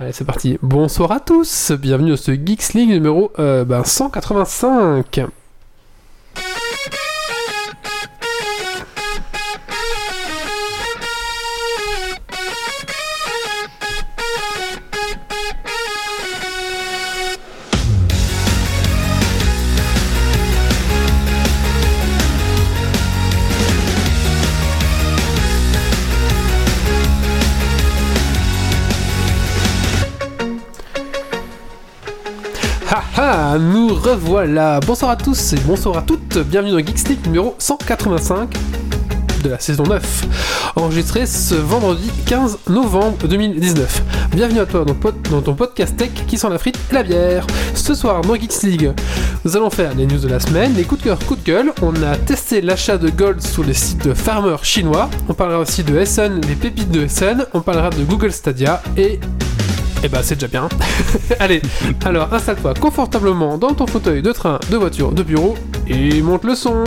Allez, c'est parti. Bonsoir à tous, bienvenue dans ce Geeks League numéro euh, ben, 185. Revoilà. Bonsoir à tous et bonsoir à toutes. Bienvenue dans Geeks League numéro 185 de la saison 9, enregistré ce vendredi 15 novembre 2019. Bienvenue à toi dans ton podcast tech qui sent la frite et la bière. Ce soir dans Geeks League, nous allons faire les news de la semaine, les coups de cœur, coups de gueule. On a testé l'achat de gold sur les sites de farmers chinois. On parlera aussi de Essen, les pépites de Essen. On parlera de Google Stadia et eh ben c'est déjà bien. Allez, alors installe-toi confortablement dans ton fauteuil de train, de voiture, de bureau et monte le son.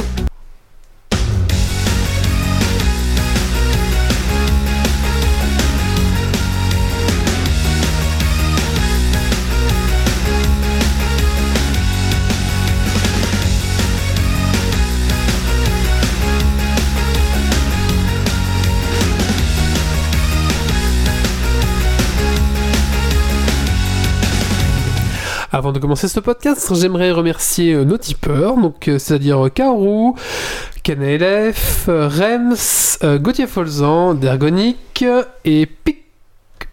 Avant de commencer ce podcast, j'aimerais remercier euh, nos tipeurs, donc euh, c'est-à-dire euh, Karou, KNLF, euh, Rems, euh, Gauthier Folzan, Dergonic et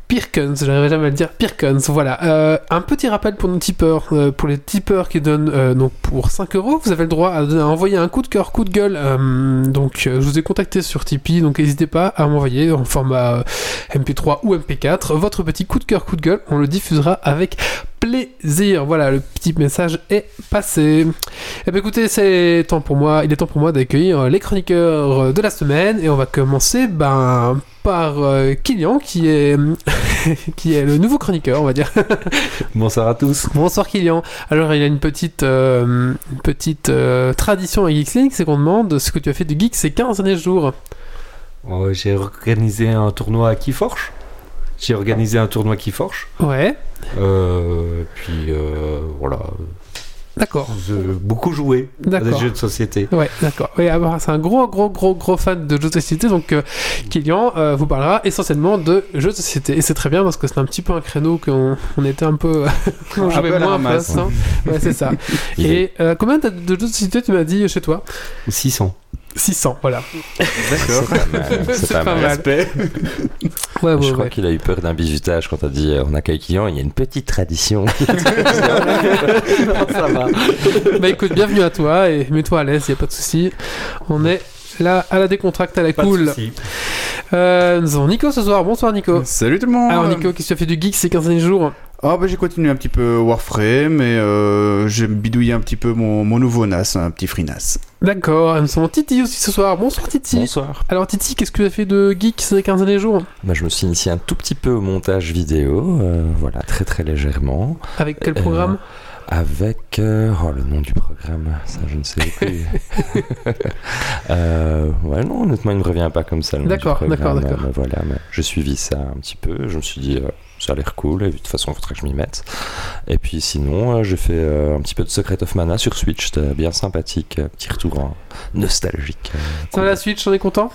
Pirkens, j'arriverai jamais à le dire, Pirkens, voilà. Euh, un petit rappel pour nos tipeurs, euh, pour les tipeurs qui donnent euh, pour 5 euros, vous avez le droit à, envoyer un coup de cœur, coup de gueule. euh, donc euh, je vous ai contacté sur Tipeee, donc n'hésitez pas à m'envoyer en format euh, MP3 ou MP4 votre petit coup de cœur, coup de gueule, on le diffusera avec plaisir. Voilà, le petit message est passé. Eh bien écoutez, c'est temps pour moi, il est temps pour moi d'accueillir les chroniqueurs de la semaine et on va commencer ben par euh, Kylian qui est qui est le nouveau chroniqueur, on va dire. Bonsoir à tous. Bonsoir Kylian. Alors il y a une petite euh, une petite euh, tradition à Geeks League, c'est qu'on demande ce que tu as fait de geek ces 15 derniers jours. Oh, J'ai organisé un tournoi à Keyforge. J'ai organisé un tournoi Keyforge. Ouais, Euh, puis euh, voilà, d'accord. Beaucoup joué à des D'accord. jeux de société. Ouais, d'accord. Oui, alors, c'est un gros, gros, gros, gros fan de jeux de société, donc euh, Kylian euh, vous parlera essentiellement de jeux de société. Et c'est très bien parce que c'est un petit peu un créneau qu'on on était un peu. on Un jouait moins en hein. Ouais, c'est ça. Et euh, combien de jeux de société tu m'as dit chez toi? 600. 600, voilà. D'accord. C'est pas mal. C'est C'est pas pas mal. Ouais, ouais, Je crois ouais. qu'il a eu peur d'un bizutage quand t'as dit euh, on accueille client. Il y a une petite tradition. ça va. bah écoute, bienvenue à toi et mets-toi à l'aise, y a pas de souci. On est là à la décontracte, à la Pas cool. Euh, nous avons Nico ce soir. Bonsoir Nico. Salut tout le monde. Alors Nico, qu'est-ce que tu as fait du geek ces 15 derniers jours Ah bah j'ai continué un petit peu Warframe et euh, j'ai bidouillé un petit peu mon, mon nouveau NAS, un petit free NAS. D'accord, nous avons Titi aussi ce soir. Bonsoir Titi. Bonsoir. Alors Titi, qu'est-ce que tu as fait de geek ces 15 derniers jours Bah, je me suis initié un tout petit peu au montage vidéo. euh, voilà, très très légèrement. Avec quel Euh, programme Avec. euh, oh, le nom du programme, ça je ne sais plus. euh, ouais, non, honnêtement, il ne me revient pas comme ça. D'accord, d'accord, d'accord. mais voilà, mais j'ai suivi ça un petit peu. Je me suis dit. euh, ça a l'air cool, et de toute façon, il faudrait que je m'y mette. Et puis sinon, j'ai fait un petit peu de Secret of Mana sur Switch, c'était bien sympathique, petit retour en nostalgique. Ça va la Switch, on est content?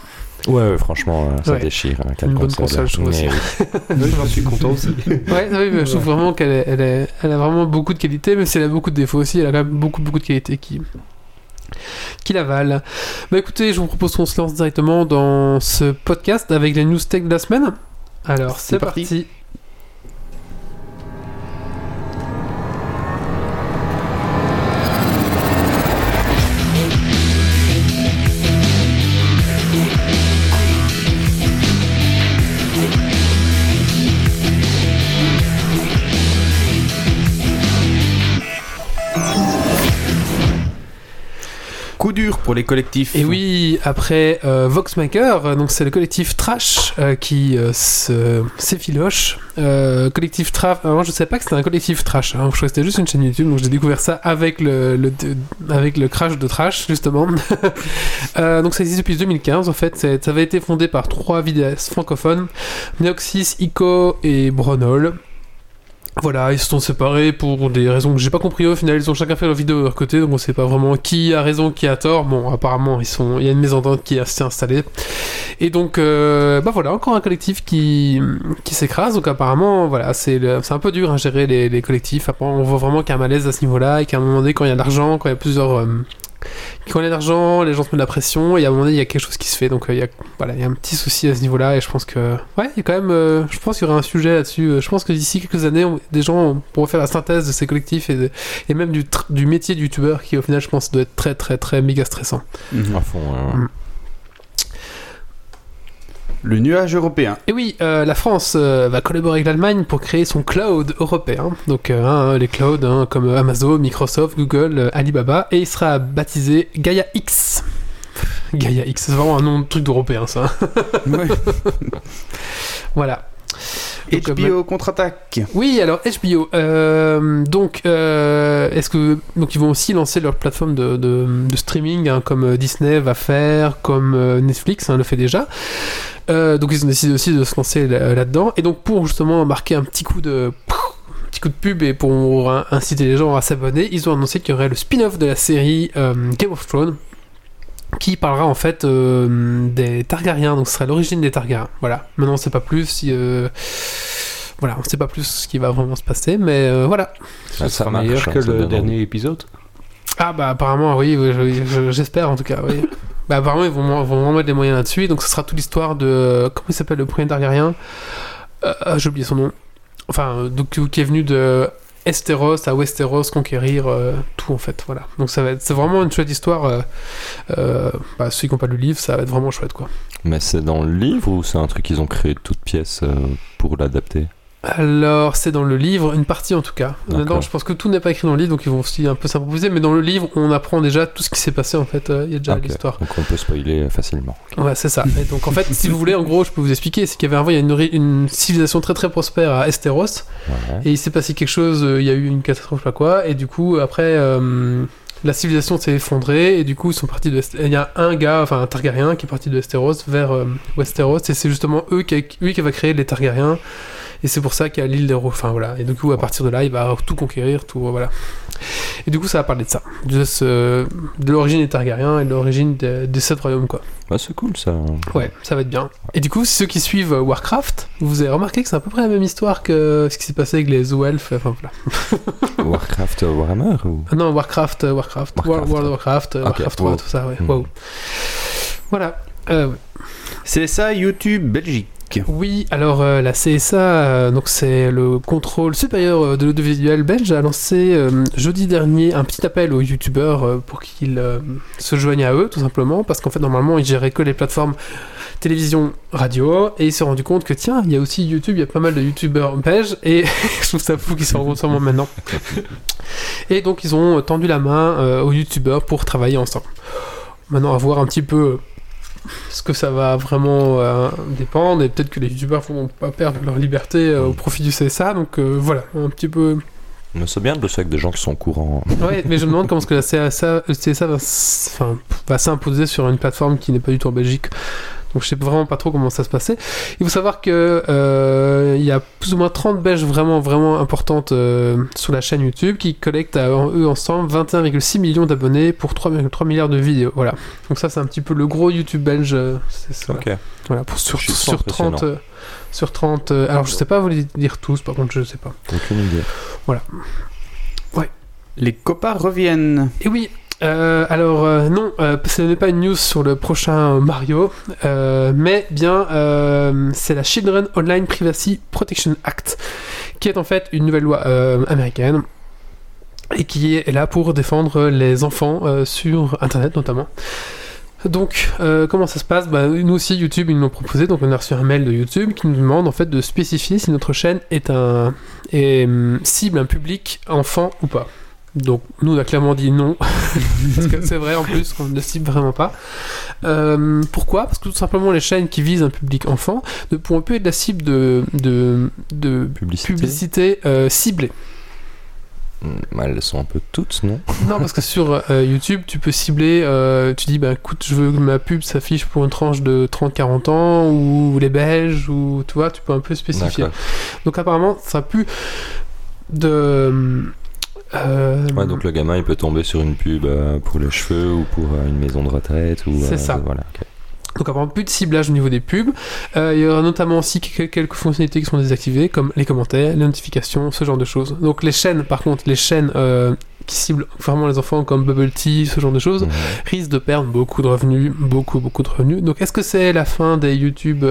Ouais, ouais, franchement, euh, ça Ouais. déchire. hein, Une bonne console, je trouve aussi. oui. J'en suis content aussi. Ouais, oui, mais je trouve vraiment qu'elle est- elle est- elle a vraiment beaucoup de qualités, mais si elle a beaucoup de défauts aussi, elle a quand même beaucoup, beaucoup de qualités qui, qui la valent. Bah écoutez, je vous propose qu'on se lance directement dans ce podcast avec les news tech de la semaine. Alors, c'est C'est parti. parti. Dur pour les collectifs. Et oui, après euh, Voxmaker, euh, donc c'est le collectif Trash euh, qui euh, se s'effiloche. Collectif Trash. Je savais pas que c'était un collectif Trash. Hein, je croyais que c'était juste une chaîne YouTube, donc j'ai découvert ça avec le, crash de Trash justement. Donc ça existe depuis 2015 en fait. Ça avait été fondé par trois vidéastes francophones, Neoxys, Ico et Bronol. Voilà, ils se sont séparés pour des raisons que j'ai pas compris au final. Ils ont chacun fait leur vidéo de leur côté, donc on sait pas vraiment qui a raison, qui a tort. Bon, apparemment, ils sont, il y a une mésentente qui s'est installée. Et donc, euh, bah voilà, encore un collectif qui, qui s'écrase. Donc apparemment, voilà, c'est un peu dur à gérer les, les collectifs. Après, on voit vraiment qu'il y a un malaise à ce niveau-là et qu'à un moment donné, quand il y a de l'argent, quand il y a plusieurs, euh, quand il y a de l'argent, les gens se mettent de la pression et à un moment donné, il y a quelque chose qui se fait. Donc euh, il y a, voilà, il y a un petit souci à ce niveau-là et je pense que, ouais, il y a quand même, euh, je pense qu'il y aura un sujet là-dessus. Euh, Je pense que d'ici quelques années, on- des gens pourront faire la synthèse de ces collectifs et, de- et même du, du métier de youtubeur qui au final, je pense, doit être très, très, très méga stressant. Mhm. À fond, euh, Mm. Le nuage européen. Et oui, euh, la France euh, va collaborer avec l'Allemagne pour créer son cloud européen. Donc euh, hein, les clouds hein, comme Amazon, Microsoft, Google, Alibaba, et il sera baptisé Gaia X. Gaia X, c'est vraiment un nom de truc d'européen ça. Ouais. voilà. Donc, euh, HBO contre-attaque. Oui, alors HBO. euh, donc, euh, est-ce que donc ils vont aussi lancer leur plateforme de, de- de streaming, hein, comme Disney va faire, comme Netflix hein, le fait déjà. Euh, donc ils ont décidé aussi de se lancer là- là-dedans. Et donc pour justement marquer un petit coup de coup de pub et pour in- inciter les gens à s'abonner, ils ont annoncé qu'il y aurait le spin-off de la série euh, Game of Thrones qui parlera en fait euh, des Targaryens, donc ce sera l'origine des Targaryens. Voilà. Maintenant, on sait pas plus si. euh, Voilà, on sait pas plus ce qui va vraiment se passer, mais euh, voilà. Ah, ça sera meilleur hein, que le dernier épisode. Ah bah apparemment oui, oui, je- je- j'espère en tout cas. Oui. bah apparemment ils vont, vont vraiment mettre des moyens là-dessus, donc ce sera toute l'histoire de comment il s'appelle le premier Targaryen? J'ai oublié son nom. Enfin donc qui est venu de Esteros à Westeros conquérir euh, tout en fait. Voilà. Donc ça va être c'est vraiment une chouette histoire. Euh, euh, bah, ceux qui n'ont pas lu le livre, ça va être vraiment chouette quoi. Mais c'est dans le livre ou c'est un truc qu'ils ont créé de toutes pièces euh, pour l'adapter? Alors, c'est dans le livre, une partie en tout cas. Maintenant, je pense que tout n'est pas écrit dans le livre, donc ils vont aussi un peu s'improviser, mais dans le livre, on apprend déjà tout ce qui s'est passé en fait. euh, Il y a déjà Ok. l'histoire. Donc on peut spoiler facilement. Ouais, c'est ça. Et donc en fait, si vous voulez, en gros, je peux vous expliquer, c'est qu'il y avait avant, il y a une, une civilisation très très prospère à Esteros, Ouais. et il s'est passé quelque chose, euh, il y a eu une catastrophe, je sais pas quoi, et du coup, après, euh, la civilisation s'est effondrée, et du coup, ils sont partis de. Il y a un gars, enfin un Targaryen, qui est parti de Esteros vers euh, Westeros, et c'est justement eux qui, lui qui va créer les Targaryens. Et c'est pour ça qu'il y a l'île des Enfin voilà. Et du coup, à partir de là, il va tout conquérir, tout. Voilà. Et du coup, ça va parler de ça. De, ce- de l'origine des Targaryens et de l'origine des, des sept royaumes, quoi. Bah, c'est cool ça. Ouais, ça va être bien. Et du coup, ceux qui suivent euh, Warcraft, vous avez remarqué que c'est à peu près la même histoire que ce qui s'est passé avec les Zoelfs. Enfin voilà. Warcraft euh, Warhammer ou? Ah non, Warcraft, euh, Warcraft, War- Warcraft. World of Warcraft, euh, Warcraft 3, wow. tout ça, ouais. Hmm. Wow. Voilà. Euh, ouais. C'est ça, YouTube Belgique. Oui, alors euh, la CSA, euh, donc c'est le contrôle supérieur euh, de l'audiovisuel belge, a lancé jeudi dernier un petit appel aux youtubeurs pour qu'ils se joignent à eux, tout simplement, parce qu'en fait normalement ils géraient que les plateformes télévision, radio, et ils se sont rendu compte que tiens, il y a aussi YouTube, il y a pas mal de youtubeurs belges, et je trouve ça fou qu'ils s'en rendent sûrement maintenant. et donc ils ont tendu la main aux youtubeurs pour travailler ensemble. Maintenant, à voir un petit peu ce que ça va vraiment euh, dépendre et peut-être que les youtubeurs vont pas perdre leur liberté euh, au profit du CSA donc euh, voilà un petit peu. Mais c'est bien de le faire avec des gens qui sont au courant. ouais mais je me demande comment est-ce que la CSA, le CSA va, s- enfin, va s'imposer sur une plateforme qui n'est pas du tout en Belgique donc je sais vraiment pas trop comment ça se passait il faut savoir que euh, il y a plus ou moins 30 Belges vraiment vraiment importantes euh, sur la chaîne YouTube qui collectent à eux ensemble 21,6 millions d'abonnés pour 3,3 milliards de vidéos voilà donc ça c'est un petit peu le gros YouTube belge euh, c'est ça Ok. Voilà, pour sur, sur 30. euh, sur 30. euh, alors, je sais pas vous les dire tous, par contre, je sais pas. Aucune idée. Les copains reviennent. Et oui, euh, alors, euh, non, euh, ce n'est pas une news sur le prochain Mario, mais bien, c'est la Children Online Privacy Protection Act, qui est en fait une nouvelle loi américaine. Et qui est là pour défendre les enfants sur Internet notamment. Donc, comment ça se passe? Bah, Nous aussi, YouTube, ils nous l'ont proposé. Donc, on a reçu un mail de YouTube qui nous demande en fait de spécifier si notre chaîne est un hum, cible un public enfant ou pas. Donc, nous, on a clairement dit non, parce que c'est vrai en plus qu'on ne cible vraiment pas. Euh, pourquoi? Parce que tout simplement, les chaînes qui visent un public enfant ne pourront plus être la cible de, de, de Publicité. publicité euh, ciblée. Hmm, Elles sont un peu toutes, non? Non, parce que sur euh, YouTube, tu peux cibler, euh, tu dis, bah écoute, je veux que ma pub s'affiche pour une tranche de 30-40 ans, ou les Belges, ou tu vois, tu peux un peu spécifier. Donc apparemment, ça a pu de. Euh, Ouais, donc le gamin il peut tomber sur une pub euh, pour les cheveux ou pour euh, une maison de retraite ou. C'est ça. Voilà. Donc apparemment plus de ciblage au niveau des pubs. Il y aura notamment aussi quelques, fonctionnalités qui sont désactivées, comme les commentaires, les notifications, ce genre de choses. Donc les chaînes, par contre, les chaînes qui ciblent vraiment les enfants, comme Bubble Tea, ce genre de choses, risquent de perdre beaucoup de revenus, beaucoup, beaucoup de revenus. Donc est-ce que c'est la fin des YouTube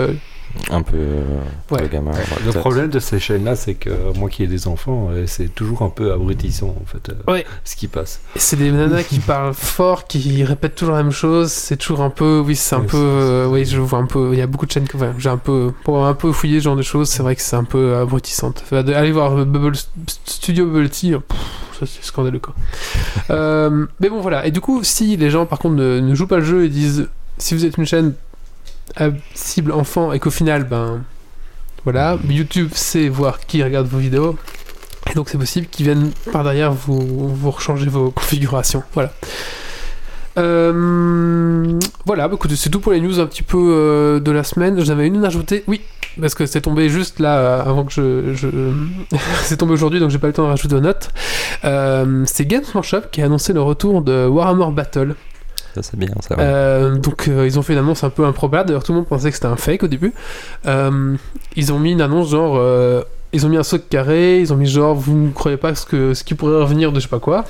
Un peu. euh, Ouais. Le gamin. Le peut-être. problème de ces chaînes-là, c'est que moi qui ai des enfants, euh, c'est toujours un peu abrutissant en fait, euh, Ouais. ce qui passe. C'est des nanas qui parlent fort, qui répètent toujours la même chose. C'est toujours un peu, oui, c'est un Oui, peu, euh, oui, je vois un peu. Il y a beaucoup de chaînes que, enfin, j'ai un peu, pour un peu fouillé ce genre de choses, c'est vrai que c'est un peu abrutissant. Enfin, de- Allez voir Bubble, Studio Bubble Tea, pff, c'est scandaleux quoi. Euh, mais bon voilà. Et du coup, si les gens par contre ne, ne jouent pas le jeu et disent, si vous êtes une chaîne à cible enfant et qu'au final, ben voilà, YouTube sait voir qui regarde vos vidéos. Et donc c'est possible qu'ils viennent par derrière vous, vous rechanger vos configurations. Voilà. Euh, voilà, bah, c'est tout pour les news un petit peu euh, de la semaine. J'avais une à ajouter, oui, parce que c'est tombé juste là euh, avant que je. c'est tombé aujourd'hui donc j'ai pas le temps de rajouter aux notes. Euh, c'est Games Workshop qui a annoncé le retour de Warhammer Battle. C'est bien ça. ouais. Euh, donc euh, ils ont fait une annonce un peu improbable. D'ailleurs tout le monde pensait que c'était un fake au début. Euh, ils ont mis une annonce genre ils ont mis un saut carré. Ils ont mis genre vous ne croyez pas ce que ce qui pourrait revenir de je sais pas quoi.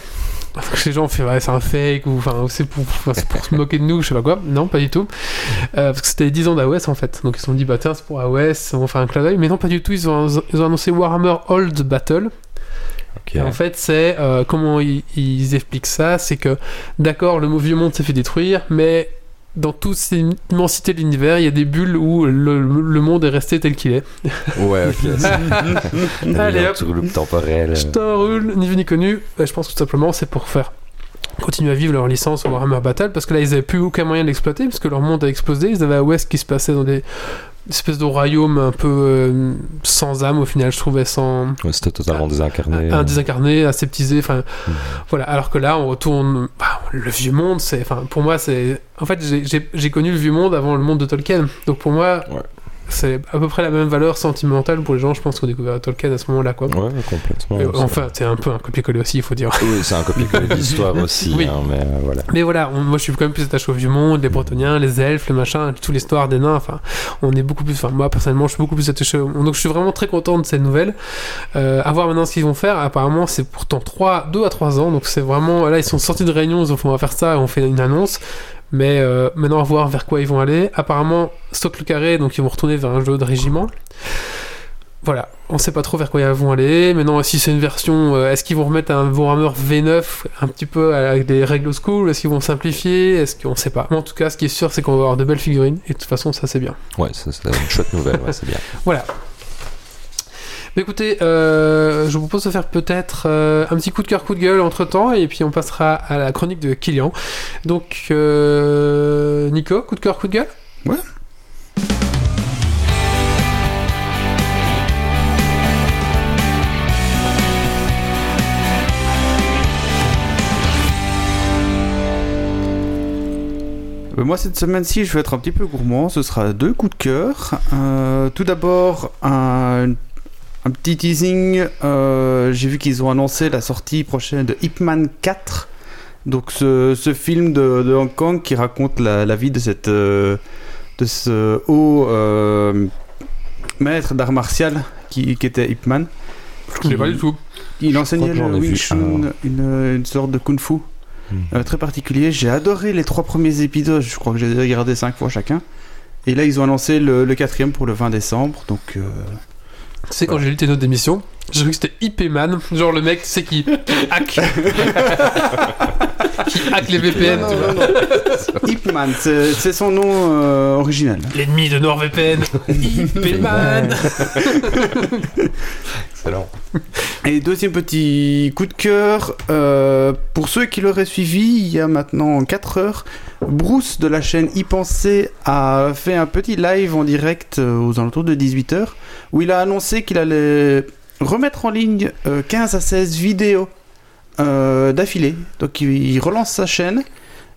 Les gens ont fait ouais c'est un fake ou enfin c'est pour, se moquer de nous je sais pas quoi. Non pas du tout. Parce que c'était les 10 ans d'AOS en fait. Donc ils se sont dit bah tiens c'est pour AOS on va faire un clin d'œil. Mais non pas du tout. Ils ont, ils ont annoncé Warhammer Old Battle. En fait, c'est euh, comment ils, ils expliquent ça, c'est que d'accord, le vieux monde s'est fait détruire, mais dans toute cette immensité de l'univers, il y a des bulles où le, le monde est resté tel qu'il est. Ouais, ok. Allez hop, le temporel. je euh, ni vu ni connu. Bah, je pense que tout simplement c'est pour faire continuer à vivre leur licence au Warhammer Battle parce que là ils avaient plus aucun moyen de l'exploiter parce que leur monde a explosé. Ils avaient à West qui se passait dans des espèces de royaumes un peu euh, sans âme au final, je trouvais sans ouais, C'était totalement désincarné. un euh. désincarné, aseptisé, enfin Mhm. voilà. Alors que là, on retourne, bah, le vieux monde, c'est, enfin pour moi, c'est, en fait, j'ai- connu le vieux monde avant le monde de Tolkien, donc pour moi, Ouais. C'est à peu près la même valeur sentimentale pour les gens, je pense, qui ont découvert Tolkien à ce moment-là, quoi. Ouais, complètement. C'est- enfin, c'est un peu un copier-coller aussi, il faut dire. Oui, c'est un copier-coller d'histoire aussi, Oui. hein, mais euh, voilà. Mais voilà, on- moi je suis quand même plus attaché au vieux monde, les Bretoniens, les elfes, les machins, toute l'histoire des nains. Enfin, on est beaucoup plus. Enfin, moi personnellement, je suis beaucoup plus attaché. au- Donc je suis vraiment très content de cette nouvelle. Euh, à voir maintenant ce qu'ils vont faire. Apparemment, c'est pourtant 3, 2 à 3 ans. Donc c'est vraiment. Là, ils sont sortis de réunion, ils ont fait on va faire ça on fait une annonce. Mais euh, maintenant, à voir vers quoi ils vont aller. Apparemment, stock le carré, donc ils vont retourner vers un jeu de régiment. Voilà, on sait pas trop vers quoi ils vont aller. Maintenant, si c'est une version, euh, est-ce qu'ils vont remettre un Warhammer V9 un petit peu avec des règles school? Est-ce qu'ils vont simplifier? Est-ce qu'on sait pas? Mais en tout cas, ce qui est sûr, c'est qu'on va avoir de belles figurines. Et de toute façon, ça c'est bien. Ouais, ça, c'est une chouette nouvelle, ouais, c'est bien. Voilà. Écoutez, euh, je vous propose de faire peut-être euh, un petit coup de cœur, coup de gueule entre temps, et puis on passera à la chronique de Kylian. Donc, euh, Nico, coup de cœur, coup de gueule? Ouais. Moi, cette semaine-ci, je vais être un petit peu gourmand. Ce sera deux coups de cœur. Tout d'abord, un, un petit teasing. Euh, J'ai vu qu'ils ont annoncé la sortie prochaine de Ip Man 4. Donc, ce, ce film de, de Hong Kong qui raconte la, la vie de, cette, euh, de ce haut euh, maître d'art martial qui, qui était Ip Man. Je connais pas du tout. Il enseignait le Wing Chun, une, une sorte de kung fu Hmm. euh, très particulier. J'ai adoré les trois premiers épisodes, je crois que j'ai regardé cinq fois chacun. Et là, ils ont annoncé le, le quatrième pour le 20 décembre, donc sais, quand j'ai lu tes notes d'émission, j'ai cru que c'était IP Man, genre le mec, tu sais, qui, hack. qui hack les VPN, Non, tu vois. C'est c'est son nom euh, original. L'ennemi de NordVPN, IP Man. Excellent. Et deuxième petit coup de cœur, euh, pour ceux qui l'auraient suivi, il y a maintenant 4 heures, Bruce de la chaîne Y Penser a fait un petit live en direct euh, aux alentours de 18h où il a annoncé qu'il allait remettre en ligne euh, 15 à 16 vidéos euh, d'affilée. Donc il, relance sa chaîne.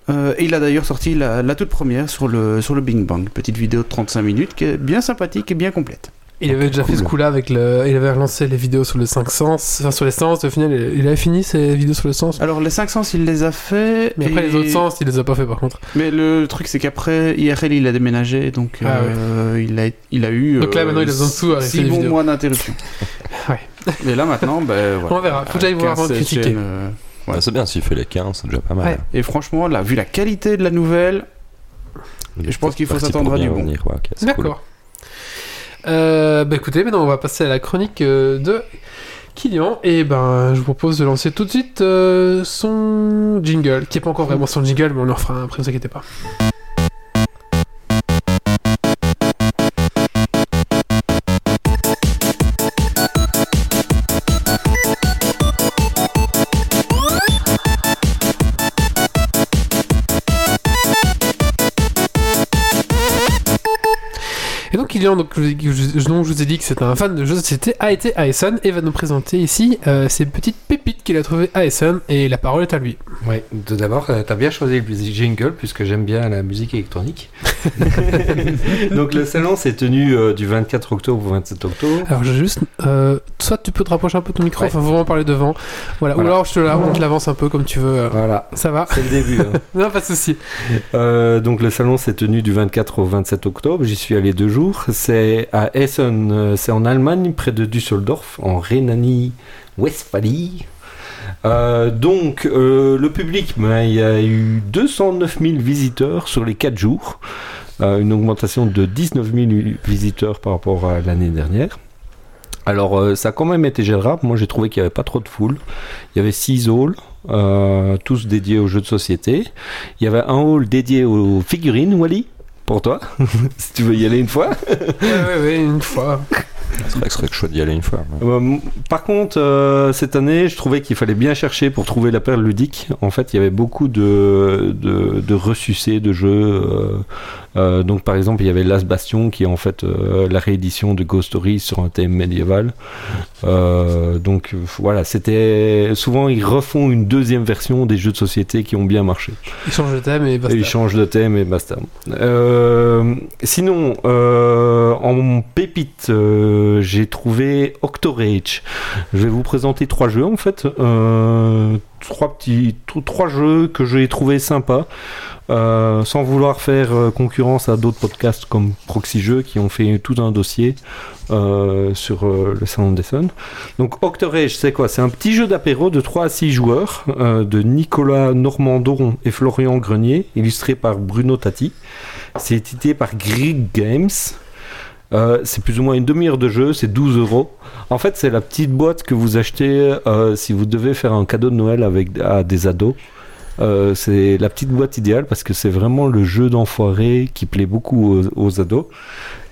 euh, et il a d'ailleurs sorti la, la toute première sur le, sur le Bing Bang, petite vidéo de 35 minutes qui est bien sympathique et bien complète. Il avait déjà fait ce coup-là avec le. Il avait relancé les vidéos sur le 5 sens, enfin sur les sens. Au final, il avait fini ses vidéos sur le sens. Alors les 5 sens, il les a fait. Mais après, et- les autres sens, il les a pas fait par contre. Mais le truc, c'est qu'après, IRL, il a déménagé, donc Ah euh, il, a, il a eu. Donc là, maintenant, il a besoin de sous à arrêter 6 les bons vidéos. mois d'interruption. Ouais. Mais là, maintenant, ben voilà. On verra. Faut que j'aille voir avant de 15 critiquer. euh, Ouais. Ah, c'est bien, s'il fait les 15, c'est déjà pas mal. Ouais. Et franchement, là, vu la qualité de la nouvelle, je pense qu'il faut s'attendre à du bon. ouais, cool. Euh, bah écoutez, maintenant on va passer à la chronique euh, de Kylian. Et ben, je vous propose de lancer tout de suite euh, son jingle, qui est pas encore vraiment son jingle, mais on en fera un après, ne vous inquiétez pas. Kylian, donc, je, vous ai- je- donc, je vous ai dit que c'était un fan de jeux de société, a été à Essen et va nous présenter ici euh, ces petites pépites qu'il a trouvées à Essen. Et la parole est à lui. Ouais, tout d'abord, euh, t'as bien choisi le jingle puisque j'aime bien la musique électronique. Donc le salon s'est tenu euh, du 24 octobre au 27 octobre. Alors juste, euh, soit tu peux te rapprocher un peu de ton micro, Ouais. enfin vraiment parler devant. Voilà. Voilà. Ou alors je te la, on te l'avance un peu comme tu veux. euh, Voilà, Ça va c'est le début. hein. Non, pas de souci. Euh, donc le salon s'est tenu du 24 au 27 octobre. J'y suis allé deux jours. C'est à Essen, euh, c'est en Allemagne, près de Düsseldorf, en Rhénanie-Westphalie. Euh, donc euh, le public, ben, il y a eu 209 000 visiteurs sur les 4 jours, Euh, une augmentation de 19 000 visiteurs par rapport à l'année dernière. Alors ça a quand même été gérable, moi j'ai trouvé qu'il n'y avait pas trop de foule. Il y avait 6 halls, tous dédiés aux jeux de société. Il y avait un hall dédié aux figurines, Wally, pour toi, si tu veux y aller une fois. Ouais, ouais, une fois. C'est vrai que serait chouette d'y aller une fois. Euh, par contre, euh, cette année, je trouvais qu'il fallait bien chercher pour trouver la perle ludique. En fait, il y avait beaucoup de, de, de ressucés de jeux. Euh, donc, par exemple, il y avait Last Bastion, qui est en fait euh, la réédition de Ghost Stories sur un thème médiéval. Euh, donc, voilà, c'était. Souvent, ils refont une deuxième version des jeux de société qui ont bien marché. Il change de thème et basta. Ils changent de thème et basta. Sinon, en pépite, j'ai trouvé Octorage. Je vais vous présenter trois jeux en fait. Trois petits, tro- trois jeux que j'ai trouvé sympas. Euh, sans vouloir faire euh, concurrence à d'autres podcasts comme Proxy Jeux qui ont fait tout un dossier euh, sur le salon d'Essen. Donc Octorage, c'est quoi? C'est un petit jeu d'apéro de 3 à 6 joueurs de Nicolas Normandon et Florian Grenier, illustré par Bruno Tati. C'est édité par Grig Games. C'est plus ou moins une demi-heure de jeu, c'est 12 euros. En fait, c'est la petite boîte que vous achetez si vous devez faire un cadeau de Noël avec à des ados. Euh, c'est la petite boîte idéale parce que c'est vraiment le jeu d'enfoiré qui plaît beaucoup aux, aux ados.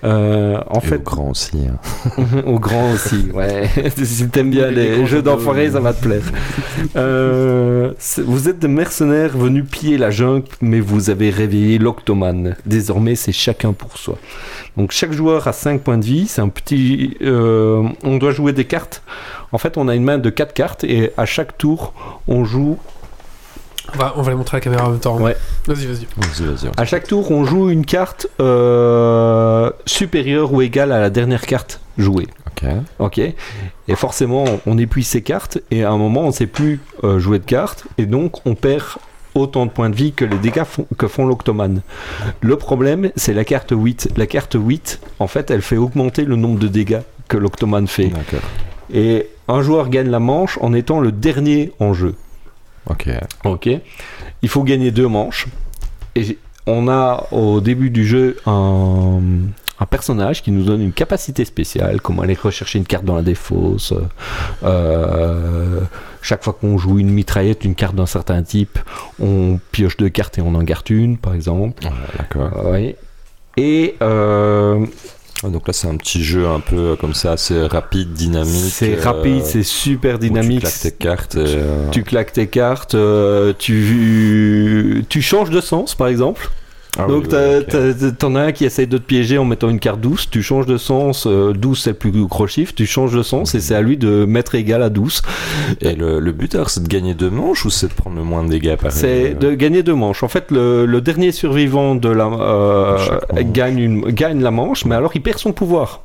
Euh, en Et fait, au grand aussi. hein. au grand aussi, ouais. si t'aimes bien Les les grands jeux ados, d'enfoiré, ça va te plaire. Euh, vous êtes des mercenaires venus piller la jungle, mais vous avez réveillé l'Octomane. Désormais, c'est chacun pour soi. Donc chaque joueur a 5 points de vie. C'est un petit. euh, on doit jouer des cartes. En fait, on a une main de 4 cartes et à chaque tour, on joue. On va, on va les montrer à la caméra en même temps. Ouais. Vas-y, vas-y. Vas-y, vas-y. À chaque tour, on joue une carte euh, supérieure ou égale à la dernière carte jouée. Ok. Ok. Et forcément, on épuise ses cartes et à un moment, on ne sait plus euh, jouer de cartes et donc on perd autant de points de vie que les dégâts font- que font l'octomane. Le problème, c'est la carte 8. La carte 8, en fait, elle fait augmenter le nombre de dégâts que l'octomane fait. D'accord. Et un joueur gagne la manche en étant le dernier en jeu. Ok. Ok. Il faut gagner deux manches. Et on a au début du jeu un, un personnage qui nous donne une capacité spéciale, comme aller rechercher une carte dans la défausse. Euh, chaque fois qu'on joue une mitraillette, une carte d'un certain type, on pioche deux cartes et on en garde une, par exemple. D'accord. Ouais. Et euh, Donc là, c'est un petit jeu un peu euh, comme ça, assez rapide, dynamique. c'est euh, rapide, c'est super dynamique. Tu claques tes cartes. et, euh, Tu claques tes cartes, euh, tu, tu changes de sens par exemple. Ah Donc oui, t'en as un qui essaye de te piéger en mettant une carte douce, tu changes de sens, euh, 12 c'est le plus gros chiffre, tu changes de sens et c'est à lui de mettre égal à 12. Et le, le but, alors, c'est de gagner deux manches ou c'est de prendre le moins de dégâts par C'est euh, de gagner deux manches. En fait, le, le dernier survivant de la, euh, gagne, une, gagne la manche, mais alors il perd son pouvoir.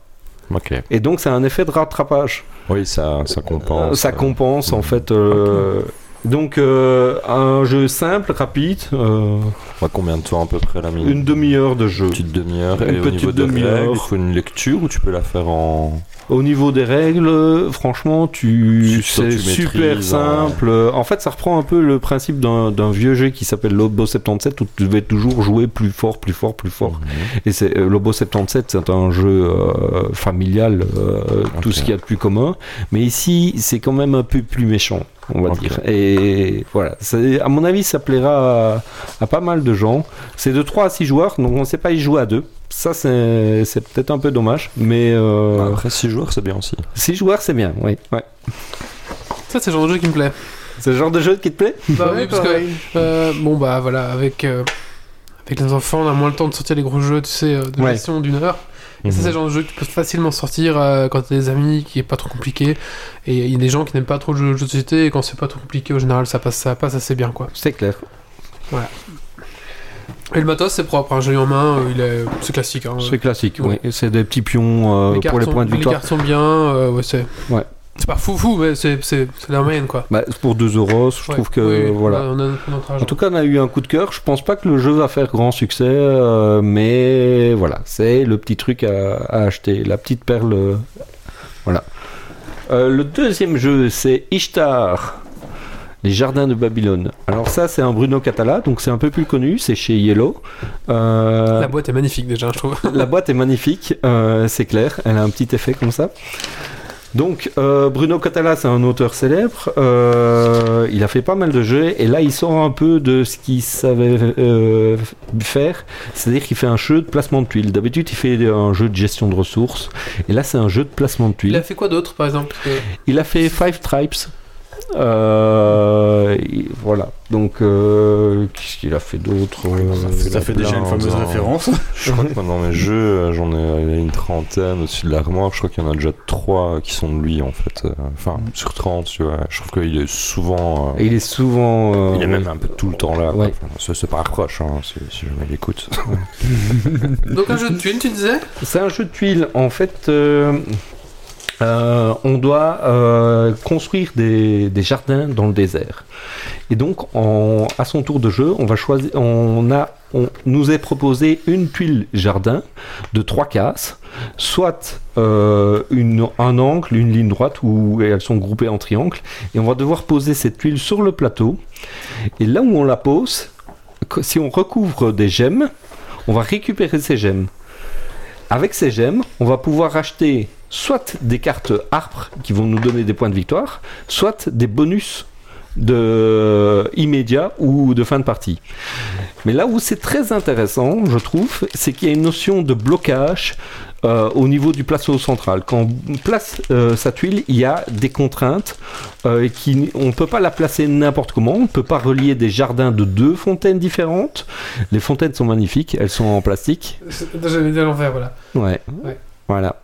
Ok. Et donc, c'est un effet de rattrapage. Oui, ça, ça compense. Ça compense, en fait. euh, Donc, euh, un jeu simple, rapide, euh, Ouais, combien de temps à peu près la minute une demi-heure de jeu. Une petite demi-heure. Une Et au niveau des règles, il faut une lecture ou tu peux la faire en. Au niveau des règles, franchement, tu, c'est super hein. simple. En fait, ça reprend un peu le principe d'un vieux jeu qui s'appelle Lobo 77 où tu devais toujours jouer plus fort, plus fort, plus fort. Mhm. Et c'est euh, Lobo 77, c'est un jeu euh, familial, tout ce qu'il y a de plus commun. Mais ici, c'est quand même un peu plus méchant, on va dire. Et voilà, C'est- à mon avis, ça plaira à, à pas mal de gens. C'est de 3 à 6 joueurs, donc on ne sait pas y jouer à deux. Ça, c'est peut-être un peu dommage, mais euh, Bah, Après, 6 joueurs, c'est bien aussi. 6 joueurs, c'est bien, oui. Ouais. Ça, c'est le genre de jeu qui me plaît. C'est le genre de jeu qui te plaît? Bah oui, parce que, euh, bon, bah voilà, avec, euh, avec les enfants, on a moins le temps de sortir les gros jeux, tu sais, euh, de Ouais. gestion d'une heure. Et ça, Mhm. c'est le genre de jeu que tu peux facilement sortir euh, quand t'as des amis, qui est pas trop compliqué. Et il y a des gens qui n'aiment pas trop le jeu, le jeu de société, et quand c'est pas trop compliqué, au général, ça passe, ça passe assez bien, quoi. C'est clair. Et le matos, c'est propre, un jeu en main, euh, il est, c'est classique. Hein, C'est classique, Ouais. oui. C'est des petits pions euh, les pour les points de Les victoire. cartes sont bien, euh, ouais, c'est. Ouais. C'est pas fou fou, mais c'est, c'est, c'est la moyenne, quoi. Bah, pour 2 euros, je Ouais. trouve que Oui, voilà. On a, on a notre argent. En tout cas, on a eu un coup de cœur. Je pense pas que le jeu va faire grand succès, euh, mais voilà, c'est le petit truc à, à acheter, la petite perle. euh, voilà. Euh, le deuxième jeu, c'est Ishtar. Les jardins de Babylone. Alors ça, c'est un Bruno Catala, donc c'est un peu plus connu, c'est chez Yellow. La boîte est magnifique déjà, je trouve. la boîte est magnifique, c'est clair. Elle a un petit effet comme ça. Donc, euh, Bruno Catala, c'est un auteur célèbre. Euh, il a fait pas mal de jeux. Et là, il sort un peu de ce qu'il savait euh, faire. C'est-à-dire qu'il fait un jeu de placement de tuiles. D'habitude, il fait un jeu de gestion de ressources. Et là, c'est un jeu de placement de Il tuiles. a fait quoi d'autre, par exemple Il a fait Five Tribes. Euh, et voilà. Donc, euh, qu'est-ce qu'il a fait d'autre Euh, Ça fait déjà une fameuse référence. Je crois que moi, dans mes jeux, euh, j'en ai euh, une trentaine au-dessus de l'armoire. Je crois qu'il y en a déjà trois qui sont de lui, en fait. Euh, Enfin, sur 30, tu vois. Je trouve qu'il est souvent. euh, Et il est souvent. euh, il est même un peu tout le temps là. Ouais. Enfin, c'est- c'est pas hein, si, si jamais il écoute. Donc un jeu de tuiles, tu disais? C'est un jeu de tuiles. En fait, euh, on doit euh, construire des, jardins dans le désert. Et donc, à son tour de jeu, on va choisir. On a, nous est proposé une tuile jardin de trois cases, soit euh, un angle, une ligne droite, où elles sont groupées en triangle. Et on va devoir poser cette tuile sur le plateau. Et là où on la pose, si on recouvre des gemmes, on va récupérer ces gemmes. Avec ces gemmes, on va pouvoir acheter soit des cartes arbres qui vont nous donner des points de victoire, soit des bonus de immédiat ou de fin de partie. Mais là où c'est très intéressant, je trouve, c'est qu'il y a une notion de blocage euh, au niveau du plateau central. Quand on place euh, sa tuile, il y a des contraintes. euh, qui, on ne peut pas la placer n'importe comment. On ne peut pas relier des jardins de deux fontaines différentes. Les fontaines sont magnifiques, elles sont en plastique. J'avais dit à l'envers, voilà. Ouais. Ouais. Voilà.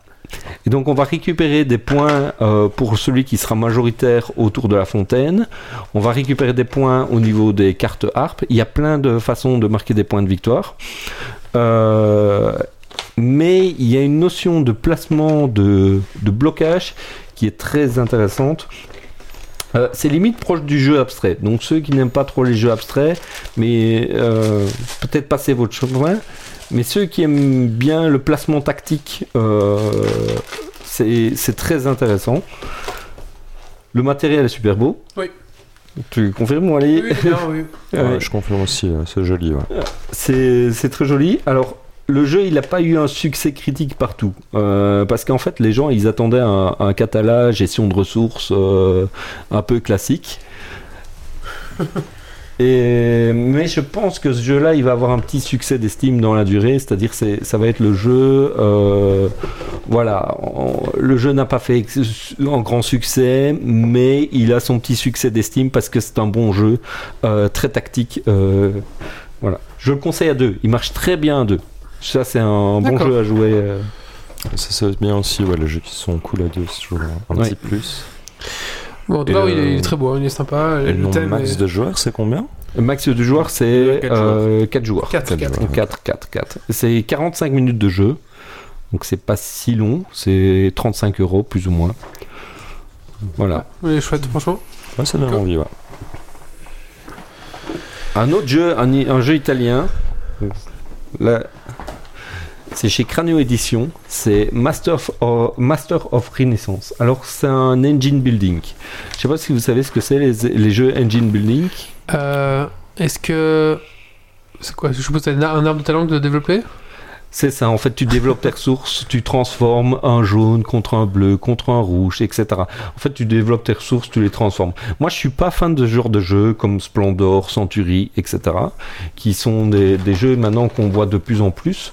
Et donc on va récupérer des points euh, pour celui qui sera majoritaire autour de la fontaine. On va récupérer des points au niveau des cartes harpe. Il y a plein de façons de marquer des points de victoire. Euh, mais il y a une notion de placement de, blocage qui est très intéressante. Euh, c'est limite proche du jeu abstrait. Donc ceux qui n'aiment pas trop les jeux abstraits, mais peut-être passer votre chemin. Mais ceux qui aiment bien le placement tactique, euh, c'est très intéressant. Le matériel est super beau. Oui. Tu confirmes, Wally Oui, bien, oui. Ouais. Ouais, je confirme aussi, euh, c'est joli. Ouais. C'est c'est très joli. Alors, le jeu, il n'a pas eu un succès critique partout. Euh, parce qu'en fait, les gens, ils attendaient un, un catalogue, gestion de ressources euh, un peu classique. Et, mais je pense que ce jeu-là, il va avoir un petit succès d'estime dans la durée, c'est-à-dire c'est ça va être le jeu, euh, voilà, le jeu n'a pas fait un grand succès, mais il a son petit succès d'estime parce que c'est un bon jeu, euh, très tactique, euh, voilà. Je le conseille à deux, il marche très bien à deux. Ça c'est un bon jeu à jouer. euh. Ça, c'est bien aussi, ouais, les jeux qui sont cool à deux, c'est toujours un, un Ouais. petit plus. Bon, en tout Et cas, le- oui, il, est, très beau, hein, il est sympa. Et le thème max est- de joueurs, c'est combien Le max du joueur c'est Quatre 4 joueurs. Quatre, Quatre quatre. joueurs. 4, 4, 4. C'est 45 minutes de jeu. Donc c'est pas si long, c'est 35 euros plus ou moins. Voilà. Oui, chouette, franchement. Ouais, ça donne Cool. envie, ouais. Un autre jeu, un, un jeu italien. Là, c'est chez Cranio Edition. C'est Master of, Renaissance. Alors, c'est un engine building. Je sais pas si vous savez ce que c'est les, jeux engine building. Euh, Est-ce que. C'est quoi? Je suppose que c'est un arbre de talent de développer? C'est ça, en fait, tu développes tes ressources, tu transformes un jaune contre un bleu, contre un rouge, etc. En fait, tu développes tes ressources, tu les transformes. Moi, je suis pas fan de ce genre de jeux comme Splendor, Century, etc. qui sont des, jeux maintenant qu'on voit de plus en plus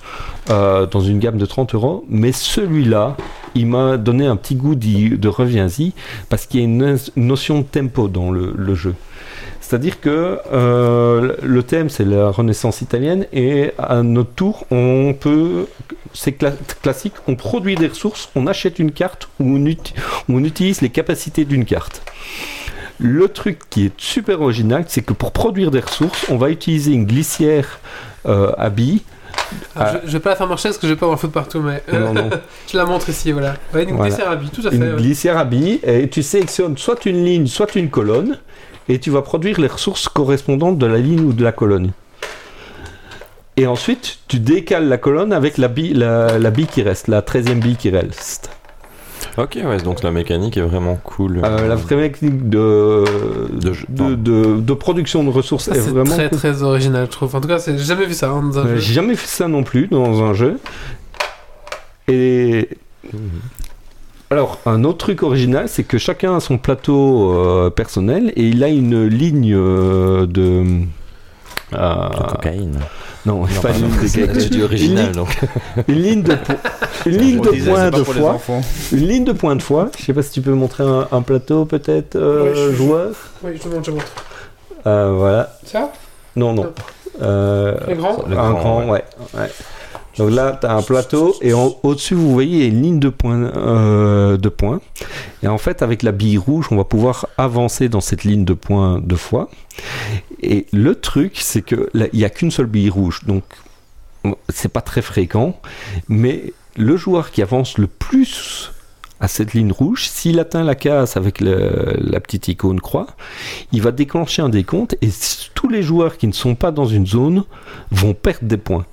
euh, dans une gamme de 30 euros. Mais celui-là, il m'a donné un petit goût de reviens-y parce qu'il y a une notion de tempo dans le jeu. C'est-à-dire que euh, le thème c'est la Renaissance italienne et à notre tour on peut, c'est cla- classique, on produit des ressources, on achète une carte ou on, uti- on utilise les capacités d'une carte. Le truc qui est super original, c'est que pour produire des ressources, on va utiliser une glissière euh, à billes. Alors, Ah. je, je vais pas la faire marcher parce que je vais pas avoir feu partout, mais. euh, Non, non. je la montre ici, voilà. Ouais, une Voilà. dessert à billes, tout à fait. une ouais. glissière à billes et tu sélectionnes soit une ligne, soit une colonne et tu vas produire les ressources correspondantes de la ligne ou de la colonne. Et ensuite, tu décales la colonne avec la bille, la, la bille qui reste, la 13e bille qui reste. Ok, ouais, donc la mécanique est vraiment cool. Euh, la vraie technique de, De de, de- de production de ressources Ça, est C'est vraiment très cool. très original, je trouve. En tout cas, c'est- j'ai jamais vu ça hein, dans un Euh, jeu. J'ai jamais fait ça non plus dans un jeu. Et Mhm. Alors, un autre truc original, c'est que chacun a son plateau euh, personnel et il a une ligne euh, de. euh, De cocaïne. non, Non, pas une ligne original, Une, donc. une ligne de, po- une ligne de disait, pas de foi. Une ligne de points de foi. Je sais pas si tu peux montrer un, un plateau, peut-être, euh, je- joueur. Oui, je te montre, je te montre. Euh, voilà. Ça? Non, non. Non. Euh, grand un grand, grand, ouais. ouais. Donc là, tu as un plateau et au-dessus, vous voyez, une ligne de points, euh, de points. Et en fait, avec la bille rouge, on va pouvoir avancer dans cette ligne de points deux fois. Et le truc, c'est que il n'y a qu'une seule bille rouge. Donc, c'est pas très fréquent. Mais le joueur qui avance le plus à cette ligne rouge, s'il atteint la case avec la petite icône croix, il va déclencher un décompte et tous les joueurs qui ne sont pas dans une zone vont perdre des points.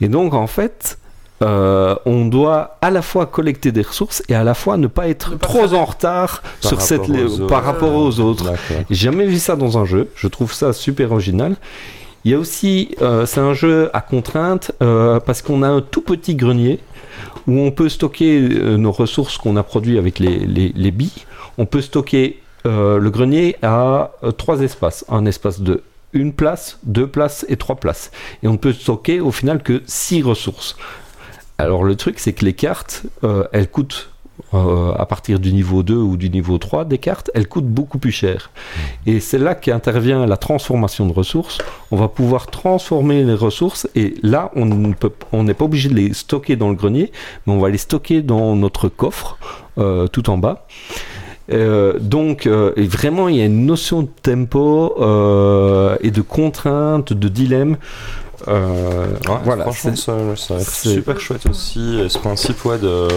Et donc en fait, euh, on doit à la fois collecter des ressources et à la fois ne pas être Ne pas trop faire- en retard Par sur cette rapport aux par autres. rapport aux autres. J'ai jamais vu ça dans un jeu. Je trouve ça super original. Il y a aussi, euh, c'est un jeu à contrainte euh, parce qu'on a un tout petit grenier où on peut stocker euh, nos ressources qu'on a produites avec les, les, les billes. On peut stocker euh, le grenier à euh, trois espaces. Un espace de une place, deux places et trois places. Et on ne peut stocker au final que six ressources. Alors le truc, c'est que les cartes, euh, elles coûtent euh, à partir du niveau 2 ou du niveau 3 des cartes, elles coûtent beaucoup plus cher. Et c'est là qu'intervient la transformation de ressources. On va pouvoir transformer les ressources et là, on n'est pas obligé de les stocker dans le grenier, mais on va les stocker dans notre coffre euh, tout en bas. Euh, donc, euh, et vraiment, il y a une notion de tempo euh, et de contrainte, de dilemme. Ouais, voilà, franchement, ça, ça va être c'est- super chouette aussi. Et ce principe ouais, de,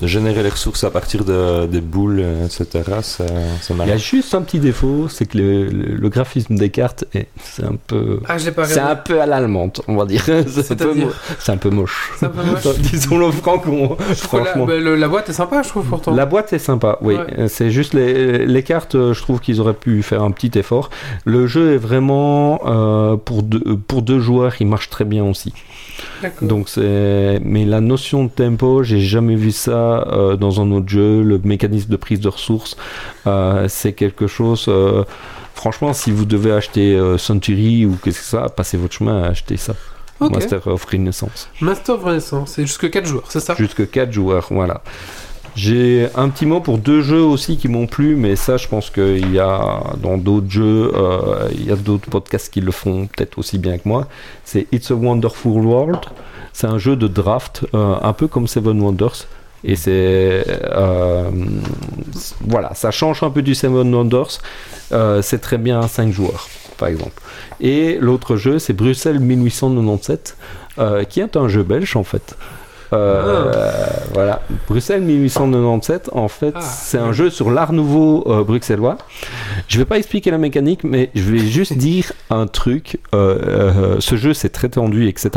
de générer les ressources à partir de, des boules, etc., c'est il y a juste un petit défaut, c'est que le, le- le graphisme des cartes est c'est un peu Ah, je l'ai pas c'est un peu à l'allemande, on va dire. C'est un, peu C'est-à-dire mo- c'est un peu moche. C'est un peu moche. Disons-le franchement. La, franchement. bah, la boîte est sympa, je trouve, pourtant. La boîte est sympa, oui. Ouais. Euh, C'est juste les, les cartes, euh, je trouve qu'ils auraient pu faire un petit effort. Le jeu est vraiment euh, pour, deux, pour deux joueurs, il marche très bien aussi. D'accord. Donc c'est, mais la notion de tempo, j'ai jamais vu ça euh, dans un autre jeu. Le mécanisme de prise de ressources, euh, c'est quelque chose. euh, franchement, si vous devez acheter Century ou qu'est-ce que ça, passez votre chemin à acheter ça. Master of Renaissance. Master of Renaissance, c'est jusque 4 joueurs, c'est ça? Jusque 4 joueurs, voilà. J'ai un petit mot pour deux jeux aussi qui m'ont plu, mais ça, je pense qu'il y a dans d'autres jeux, euh, il y a d'autres podcasts qui le font peut-être aussi bien que moi. C'est It's a Wonderful World. C'est un jeu de draft, euh, un peu comme Seven Wonders. Et c'est. euh, voilà, ça change un peu du Seven Wonders. Euh, c'est très bien à 5 joueurs, par exemple. Et l'autre jeu, c'est Bruxelles 1897, euh, qui est un jeu belge en fait. Euh, Voilà, Bruxelles 1897. En fait, Ah, c'est un jeu sur l'art nouveau euh, bruxellois. Je vais pas expliquer la mécanique, mais je vais juste dire un truc. Euh, ce jeu, c'est très tendu, etc.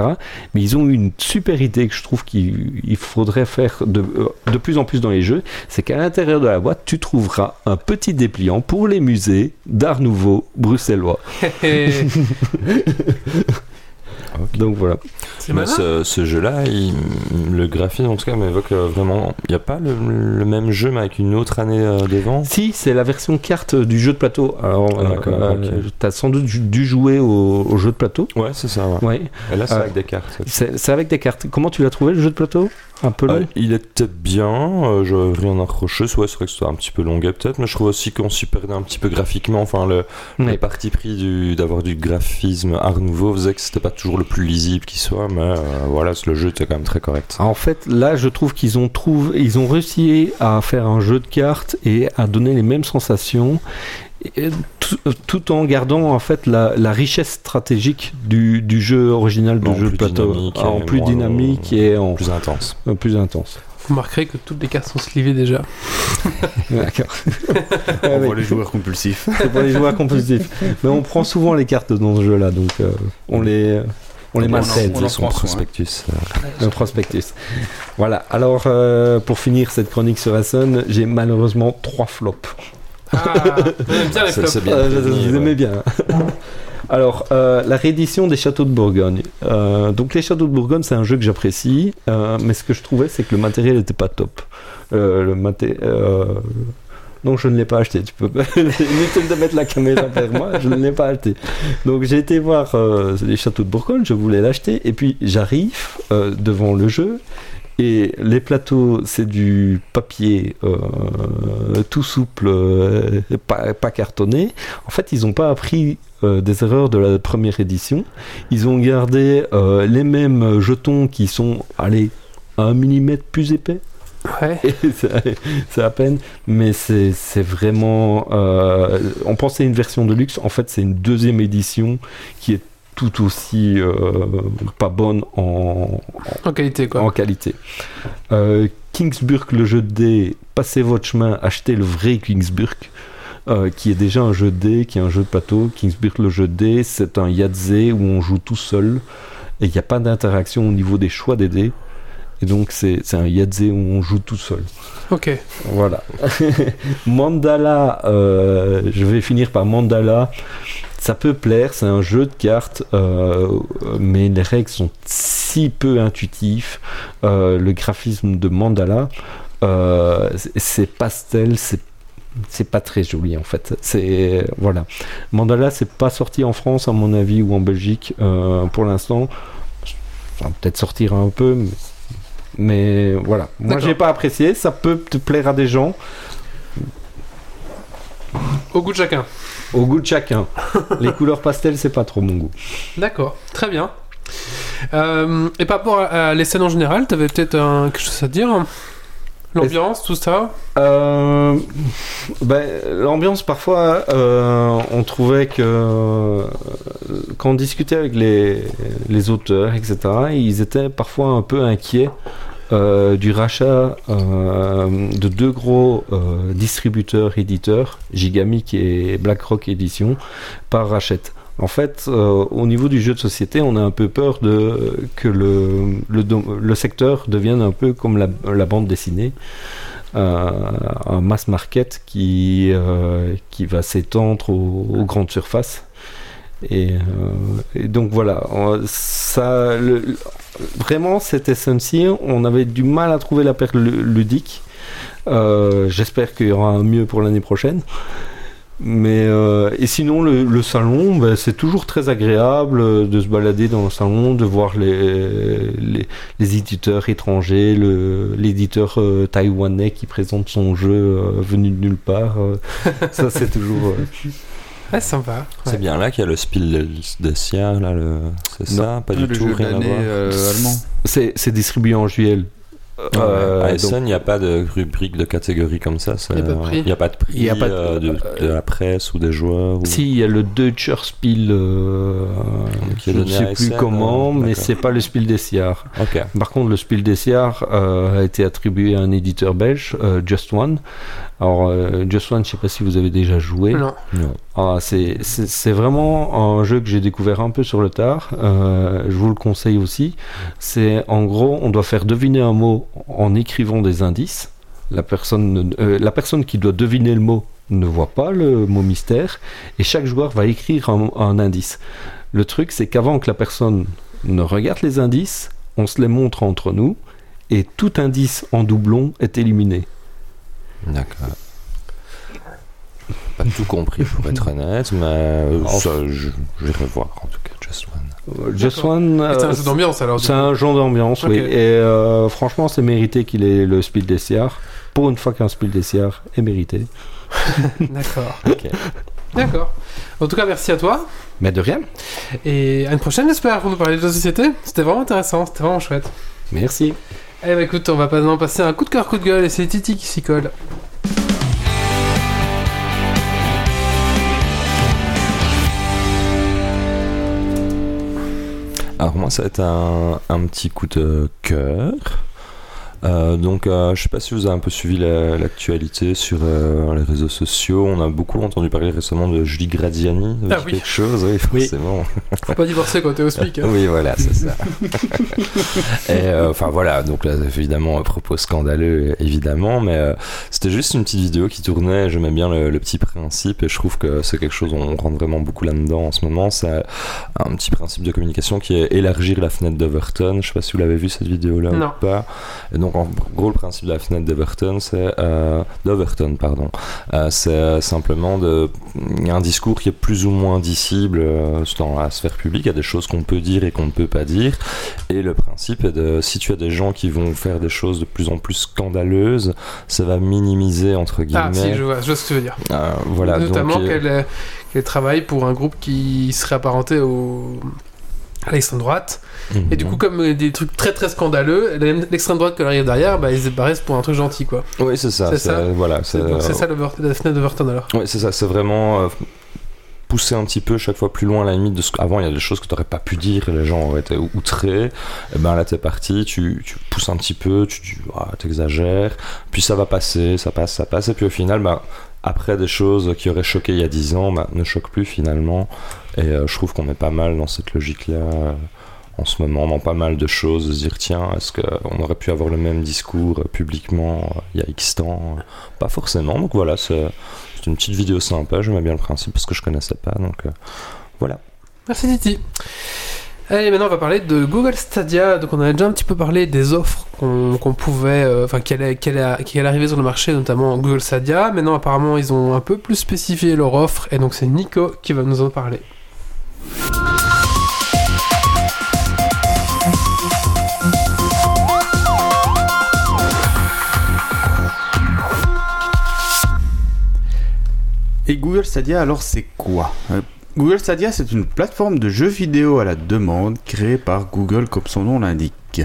Mais ils ont eu une super idée que je trouve qu'il il faudrait faire de, de plus en plus dans les jeux. C'est qu'à l'intérieur de la boîte, tu trouveras un petit dépliant pour les musées d'art nouveau bruxellois. Donc voilà. Mais ce, ce jeu-là, il- le graphisme en tout cas m'évoque euh, vraiment. Il n'y a pas le, le même jeu mais avec une autre année euh, devant? Si, c'est la version carte du jeu de plateau. Alors, Ah, d'accord, euh, ok. t'as sans doute dû- jouer au, au jeu de plateau. Ouais, c'est ça. ouais. Ouais. Et là, c'est Euh, avec des cartes. C'est c'est avec des cartes. Comment tu l'as trouvé le jeu de plateau? Un peu long? Euh, il était bien, euh, je rien à reprocher. Ouais, c'est vrai que c'était un petit peu longuet peut-être, mais je trouve aussi qu'on s'y perdait un petit peu graphiquement. Enfin, le, Ouais. le parti pris du- d'avoir du graphisme art nouveau faisait que c'était pas toujours le plus lisible qui soit, mais euh, voilà, le jeu était quand même très correct. En fait, là, je trouve qu'ils ont trouvé, ils ont réussi à faire un jeu de cartes et à donner les mêmes sensations, et tout, en gardant en fait la, la richesse stratégique du, du jeu original de En jeu de plus plateau, dynamique en et plus dynamique et en Plus intense. en plus intense. Vous remarquerez que toutes les cartes sont slivées déjà. D'accord. On Ouais, voit les joueurs compulsifs. C'est pour les joueurs compulsifs. Mais on prend souvent les cartes dans ce jeu-là, donc euh, on les on les On on son prospectus. euh, Le prospectus. Voilà. Alors, euh, pour finir cette chronique sur Asson, j'ai malheureusement trois flops. Ah, j'aime bien les flops. bien. Euh, je- vous ouais. bien. Alors, euh, la réédition des châteaux de Bourgogne. Euh, donc, les châteaux de Bourgogne, c'est un jeu que j'apprécie, euh, mais ce que je trouvais, c'est que le matériel n'était pas top. Le maté euh, Donc, je ne l'ai pas acheté. Tu peux inutile de mettre la caméra vers moi. Je ne l'ai pas acheté. Donc, j'ai été voir les châteaux de Bourgogne. Je voulais l'acheter, et puis j'arrive devant le jeu. Et les plateaux, c'est du papier euh, tout souple, euh, pas, pas cartonné. En fait, ils n'ont pas appris euh, des erreurs de la première édition. Ils ont gardé les mêmes jetons qui sont, allez, un millimètre plus épais. Ouais. C'est à peine, mais c'est c'est vraiment. euh, on pensait une version de luxe, en fait, c'est une deuxième édition qui est tout aussi euh, pas bonne en, En qualité, quoi. en qualité. Euh, Kingsburg, le jeu de dés, passez votre chemin, achetez le vrai Kingsburg, euh, qui est déjà un jeu de dés, qui est un jeu de plateau. Kingsburg, le jeu de dés, c'est un Yahtzee où on joue tout seul et il n'y a pas d'interaction au niveau des choix des dés. Et donc, c'est c'est un Yahtzee où on joue tout seul. Ok. Voilà. Mandala, euh, je vais finir par Mandala. Ça peut plaire, c'est un jeu de cartes, euh, mais les règles sont si peu intuitives. Euh, le graphisme de Mandala, euh, c'est- pastel, c'est c'est pas très joli en fait. C'est voilà. Mandala, c'est pas sorti en France à mon avis ou en Belgique pour l'instant. Ça va peut-être sortir un peu, mais, mais voilà. Moi, j'ai pas apprécié. Ça peut te plaire à des gens, Au goût de chacun. Au goût de chacun. Les couleurs pastel, c'est pas trop mon goût. D'accord. Très bien. Euh, et par rapport à, à les scènes en général, t'avais peut-être un- quelque chose à dire L'ambiance, tout ça Euh, ben, L'ambiance, parfois, euh, on trouvait que quand on discutait avec les, les auteurs, etc., ils étaient parfois un peu inquiets euh, du rachat euh, de deux gros euh, distributeurs éditeurs, Gigamic et BlackRock Edition, par Rachette. En fait, au niveau du jeu de société, on a un peu peur de que le, secteur devienne un peu comme la, bande dessinée, un mass market qui, va s'étendre aux grandes surfaces. Et, euh, et donc voilà, ça, vraiment cette SMC, on avait du mal à trouver la perle lu- ludique. Euh, J'espère qu'il y aura un mieux pour l'année prochaine. Mais euh, et sinon le, salon, ben, c'est toujours très agréable de se balader dans le salon, de voir les, éditeurs étrangers, l'éditeur taïwanais qui présente son jeu venu de nulle part. ça c'est toujours. Ouais, sympa. C'est bien là qu'il y a le Spiel des Sierra, là, le... c'est ça? Pas du le tout, rien à voir. euh, allemand. c'est c'est distribué en juillet. Euh, à Essen, il n'y a pas de rubrique de catégorie comme ça. ça- Il y a pas de prix. Il n'y a pas de prix Il y a pas de- euh, de, de la presse ou des joueurs. Ou... Si, il y a le Deutscher Spiel, euh, je ne sais plus Essen, comment, euh, mais c'est pas le Spiel des Jahres. Ok. Par contre, le Spiel des Jahres euh, a été attribué à un éditeur belge, euh, Just One. Alors, euh, Just One, je sais pas si vous avez déjà joué. Non. Non. Ah, c'est- vraiment un jeu que j'ai découvert un peu sur le tard. Euh, je vous le conseille aussi. C'est en gros, on doit faire deviner un mot en écrivant des indices. La personne, ne- euh, la personne qui doit deviner le mot ne voit pas le mot mystère et chaque joueur va écrire un, un indice. Le truc, c'est qu'avant que la personne ne regarde les indices, on se les montre entre nous et tout indice en doublon est éliminé. D'accord. Pas tout compris pour être honnête, mais euh, ça, je, je vais revoir en tout cas Just Just D'accord. One, C'est un euh, jeu d'ambiance alors. C'est un genre d'ambiance, oui. Et euh, franchement, c'est mérité qu'il ait le Spiel des Jahres. Pour une fois qu'un Spiel des Jahres est mérité. D'accord. D'accord. En tout cas, merci à toi. Mais de rien. Et à une prochaine, j'espère, pour nous parler de de société. C'était vraiment intéressant, c'était vraiment chouette. Merci. Eh bah écoute, on va maintenant passer à un coup de cœur, coup de gueule, et c'est Titi qui s'y colle. Alors moi, ça va être un, un petit coup de cœur. Euh, donc, euh, je sais pas si vous avez un peu suivi la- l'actualité sur euh, les réseaux sociaux. On a beaucoup entendu parler récemment de Julie Gradiani. Ah oui. quelque chose, oui, forcément. Faut pas divorcer quand t'es au SMIC. hein. Oui, voilà, c'est ça. Et enfin voilà, donc là évidemment un propos scandaleux évidemment, mais c'était juste une petite vidéo qui tournait. J'aimais bien le, le petit principe et je trouve que c'est quelque chose on rentre vraiment beaucoup là-dedans en ce moment. C'est un petit principe de communication qui est élargir la fenêtre d'Overton. Je sais pas si vous l'avez vu cette vidéo-là ou pas. Et donc en gros le principe de la fenêtre d'Overton, c'est euh, d'Overton pardon, Euh, c'est simplement de un discours qui est plus ou moins dissible euh, dans la sphère publique. Il y a des choses qu'on peut dire et qu'on ne peut pas dire. Et le principe est de, si tu as des gens qui vont faire des choses de plus en plus scandaleuses, ça va minimiser, entre Ah, si, guillemets. je vois, je vois ce que tu veux dire. Voilà, Notamment donc, qu'elle qu'elle travaille pour un groupe qui serait apparenté au... à l'extrême droite. Et du mhm. coup, comme euh, des trucs très très scandaleux, l'extrême droite qui arrive derrière, bah, ils se pour un truc gentil, quoi. oui, c'est ça. c'est ça. Voilà, C'est ça Ver- la fenêtre d'Overton alors. Ouais, c'est ça, c'est vraiment euh, pousser un petit peu chaque fois plus loin la limite de ce qu'avant il y a des choses que tu n'aurais pas pu dire et les gens auraient été outrés. Et ben là t'es parti, tu, tu pousses un petit peu, tu, tu ah, t'exagères, puis ça va passer, ça passe, ça passe, et puis au final, bah, après des choses qui auraient choqué il y a 10 ans, bah, ne choquent plus finalement. Et euh, je trouve qu'on est pas mal dans cette logique-là. euh, en ce moment, dans pas mal de choses, se dire tiens, est-ce qu'on aurait pu avoir le même discours euh, publiquement euh, il y a X temps Euh, Pas forcément, donc voilà, c'est une petite vidéo sympa, j'aimais bien le principe parce que je connaissais pas, donc euh, voilà. Merci Titi. Allez, maintenant on va parler de Google Stadia. Donc on a déjà un petit peu parlé des offres qu'on pouvait, euh, enfin qui allaient, allaient arriver sur le marché, notamment Google Stadia. Maintenant apparemment ils ont un peu plus spécifié leur offre et donc c'est Nico qui va nous en parler. Et Google Stadia, alors c'est quoi? Euh, Google Stadia, c'est une plateforme de jeux vidéo à la demande créée par Google, comme son nom l'indique.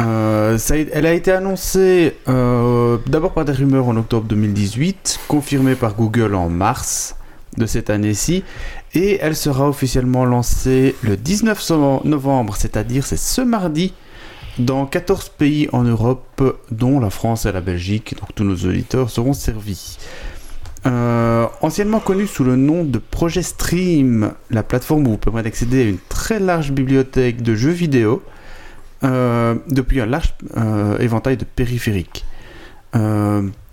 Euh, elle a été annoncée euh, d'abord par des rumeurs en octobre 2018, confirmée par Google en mars de cette année-ci, et elle sera officiellement lancée le 19 so- novembre, c'est-à-dire c'est ce mardi, dans 14 pays en Europe, dont la France et la Belgique, donc tous nos auditeurs seront servis. Euh, anciennement connue sous le nom de Projet Stream, la plateforme vous permet d'accéder à une très large bibliothèque de jeux vidéo euh, depuis un large euh, éventail de périphériques.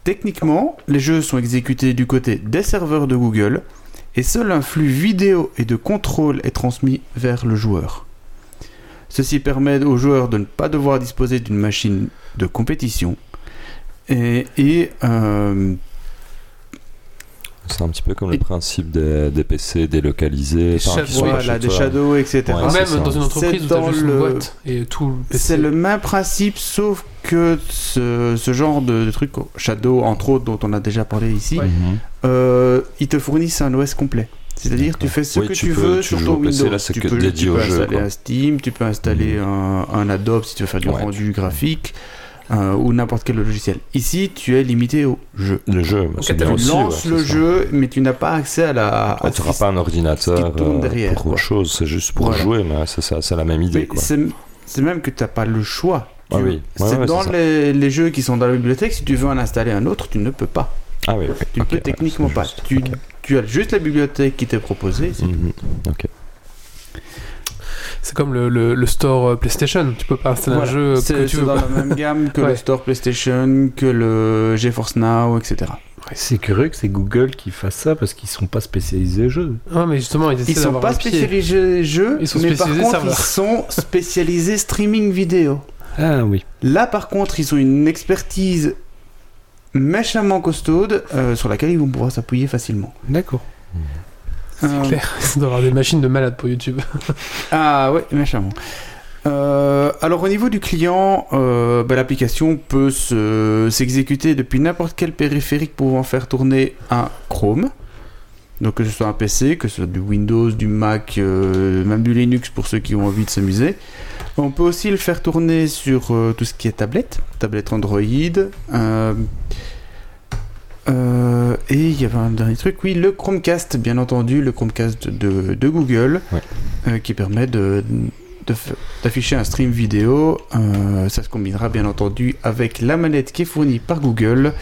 Techniquement, les jeux sont exécutés du côté des serveurs de Google et seul un flux vidéo et de contrôle est transmis vers le joueur. Ceci permet aux joueurs de ne pas devoir disposer d'une machine de compétition et, et, euh, C'est un petit peu comme le principe des, des PC délocalisés, Des shadows, voilà, des shadows, etc. Ouais, Ou c'est même ça. dans une entreprise où tu as dans juste une le- boîte et tout le PC. C'est le même principe, sauf que ce, ce genre de, de truc, Shadow entre autres, dont on a déjà parlé ici, Ouais. Mhm. euh, ils te fournissent un OS complet. C'est-à-dire, tu fais ce Oui, que tu peux- veux tu sur ton PC, Windows. là, tu que peux, dédié tu au peux jeu, installer un Steam, tu peux installer Mhm. un, un Adobe si tu veux faire du Ouais. rendu graphique. Euh, ou n'importe quel logiciel. Ici, tu es limité au jeu. Le jeu, bah, c'est bien Tu aussi. lances ouais, le ça. jeu, mais tu n'as pas accès à la. Ah, tu n'auras pas un ordinateur euh, derrière, pour quoi. autre chose, c'est juste pour Voilà. jouer, mais c'est la même idée. C'est même que tu n'as pas le choix. Ah oui, ouais, c'est ouais, dans les, les jeux qui sont dans la bibliothèque, si tu veux en installer un autre, tu ne peux pas. Ah oui, ok. Tu ok, peux ouais, techniquement pas. Tu, as juste la bibliothèque qui t'est proposée. c'est Mhm. Ok. C'est comme le, le, le store euh, PlayStation. Tu peux pas installer Voilà. un jeu que C'est tu veux. dans pas. la même gamme que Ouais. le store PlayStation, que le GeForce Now, etc. C'est curieux que c'est Google qui fasse ça parce qu'ils sont pas spécialisés jeux. Ah, mais justement, ils essaient Ils sont pas spécialisés jeux, Ils sont mais par spécialisés contre serveurs. ils sont spécialisés streaming vidéo. Ah oui. Là par contre ils ont une expertise méchamment costaude euh, sur laquelle ils vont pouvoir s'appuyer facilement. D'accord. Euh, Claire, ils doivent avoir des machines de malades pour YouTube. Ah ouais, méchamment. Euh, alors au niveau du client, euh, bah, l'application peut se- s'exécuter depuis n'importe quel périphérique pouvant faire tourner un Chrome. Donc que ce soit un PC, que ce soit du Windows, du Mac, euh, même du Linux pour ceux qui ont envie de s'amuser. On peut aussi le faire tourner sur tout ce qui est tablette, tablette Android. Euh, et il y avait un dernier truc, oui, le Chromecast, bien entendu, le Chromecast de, de Google, Ouais. euh, qui permet de, de f- d'afficher un stream vidéo. Euh, ça se combinera bien entendu avec la manette qui est fournie par Google,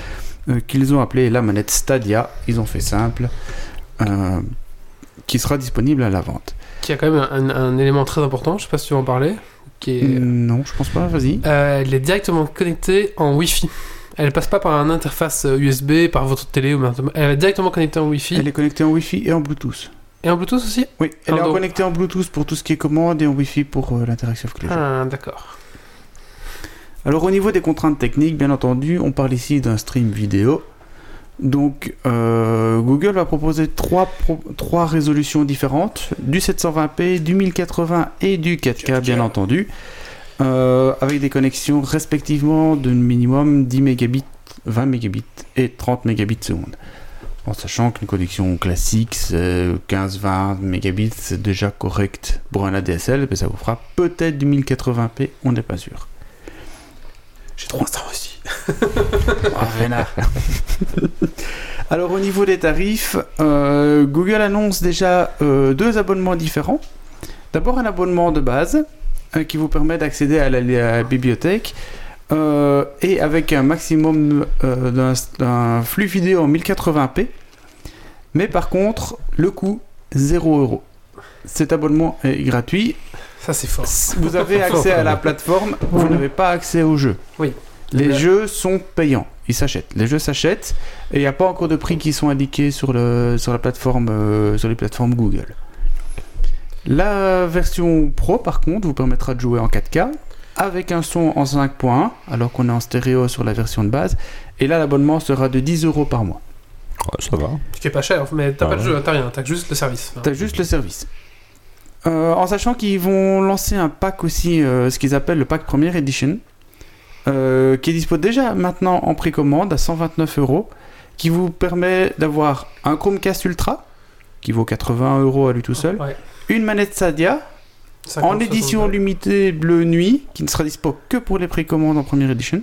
euh, qu'ils ont appelée la manette Stadia. Ils ont fait simple, euh, qui sera disponible à la vente. Qui a quand même un, un élément très important, je sais pas si tu veux en parler. Qui est... Non, je pense pas, vas-y. Euh, elle est directement connectée en Wi-Fi. Elle passe pas par une interface euh, USB, par votre télé ou. Elle est directement connectée en Wi-Fi. Elle est connectée en Wi-Fi et en Bluetooth. Et en Bluetooth aussi? Oui, elle est connectée en Bluetooth pour tout ce qui est commande et en Wi-Fi pour euh, l'interaction avec les gens. Ah, d'accord. Alors au niveau des contraintes techniques, bien entendu, on parle ici d'un stream vidéo. Donc euh, Google va proposer trois, pro- trois résolutions différentes, du 720p, du 1080 et du 4K bien entendu, euh, avec des connexions respectivement de minimum 10 mégabits, 20 mégabits et 30 mégabits seconde. En sachant qu'une connexion classique, c'est 15-20 mégabits, c'est déjà correct pour un ADSL, mais ça vous fera peut-être du 1080p, on n'est pas sûr. J'ai 300 aussi. Ah, vénard. Alors au niveau des tarifs, euh, Google annonce déjà euh, deux abonnements différents. D'abord un abonnement de base qui vous permet d'accéder à la, la bibliothèque euh, et avec un maximum euh, d'un- flux vidéo en 1080p. Mais par contre, le coût 0 euros. Cet abonnement est gratuit. Ça, c'est fort. Vous avez accès à la plateforme, vous n'avez pas accès au jeu. Oui. Les jeux sont payants, ils s'achètent. Les jeux s'achètent et il n'y a pas encore de prix qui sont indiqués sur, le, sur, la plateforme, euh, sur les plateformes Google. La version Pro, par contre, vous permettra de jouer en 4K avec un son en 5.1 alors qu'on est en stéréo sur la version de base. Et là, l'abonnement sera de 10 euros par mois. Ouais, ça va. Ce qui est pas cher, mais t'as Ah pas jeu, t'as rien, t'as juste le service. T'as juste le service. Euh, en sachant qu'ils vont lancer un pack aussi, euh, ce qu'ils appellent le pack Première Edition, euh, qui est dispo déjà maintenant en précommande à 129 euros, qui vous permet d'avoir un Chromecast Ultra, qui vaut 80 euros à lui tout seul, Ouais. Une manette Stadia, 50, en édition 60. limitée bleu nuit, qui ne sera dispo que pour les précommandes en Première Edition,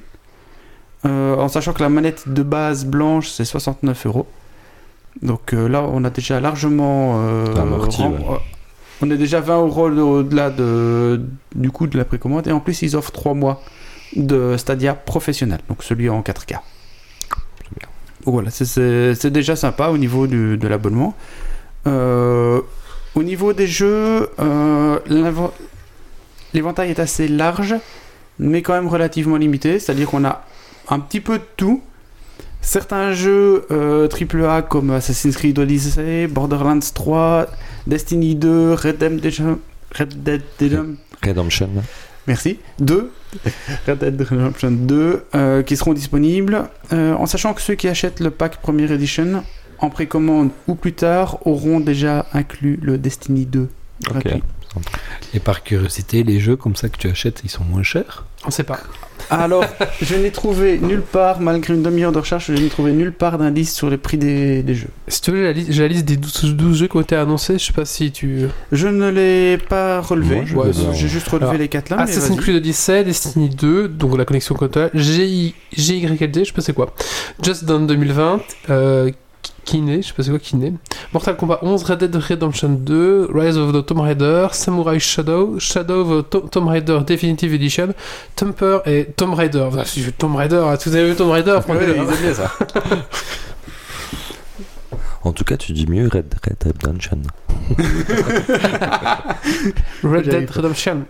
Euh, en sachant que la manette de base blanche c'est 69 euros. Donc euh, là, on a déjà largement. euh, Amorti, rem- ouais. On est déjà 20 euros au-delà de, du coût de la précommande. Et en plus, ils offrent 3 mois de Stadia professionnel, donc celui en 4K. Donc Voilà, c'est- déjà sympa au niveau du- de l'abonnement. Euh, au niveau des jeux, euh, l'éventail est assez large, mais quand même relativement limité. C'est-à-dire qu'on a un petit peu de tout. Certains jeux euh, AAA comme Assassin's Creed Odyssey, Borderlands 3, Destiny 2, Red Dead Redemption, Red Dead Redemption Redemption. Merci. 2. Red Dead Redemption 2 euh, qui seront disponibles. euh, en sachant que ceux qui achètent le pack Premiere Edition en précommande ou plus tard auront déjà inclus le Destiny 2 Ok. gratuit. Et par curiosité, les jeux comme ça que tu achètes, ils sont moins chers? On sait pas. Alors, je n'ai trouvé nulle part, malgré une demi-heure de recherche, je n'ai trouvé nulle part d'indice sur les prix des, des jeux. Si tu veux, j'ai la, li- j'ai la liste des 12, 12 jeux qui ont été annoncés. Je sais pas si tu. Je ne l'ai pas relevé. Ouais. J'ai juste relevé Alors, les quatre là. mais Assassin's. Creed Odyssey, Destiny 2, donc la connexion Console, GI, GYLD, je sais pas c'est quoi. Just Dance 2020, euh, Kiné, je sais pas c'est quoi Kiné. Mortal Kombat 11, Red Dead Redemption 2, Rise of the Tomb Raider, Samurai Shadow, Shadow of the To- Tomb Raider Definitive Edition, Tumper et Tomb Raider. Enfin, si je Tomb Raider, hein, vous avez vu Tomb Raider, Ouais, prenez-le, ils hein. aiment bien ça. En tout cas, tu dis mieux Red Red Redemption. Red Dead. Redemption.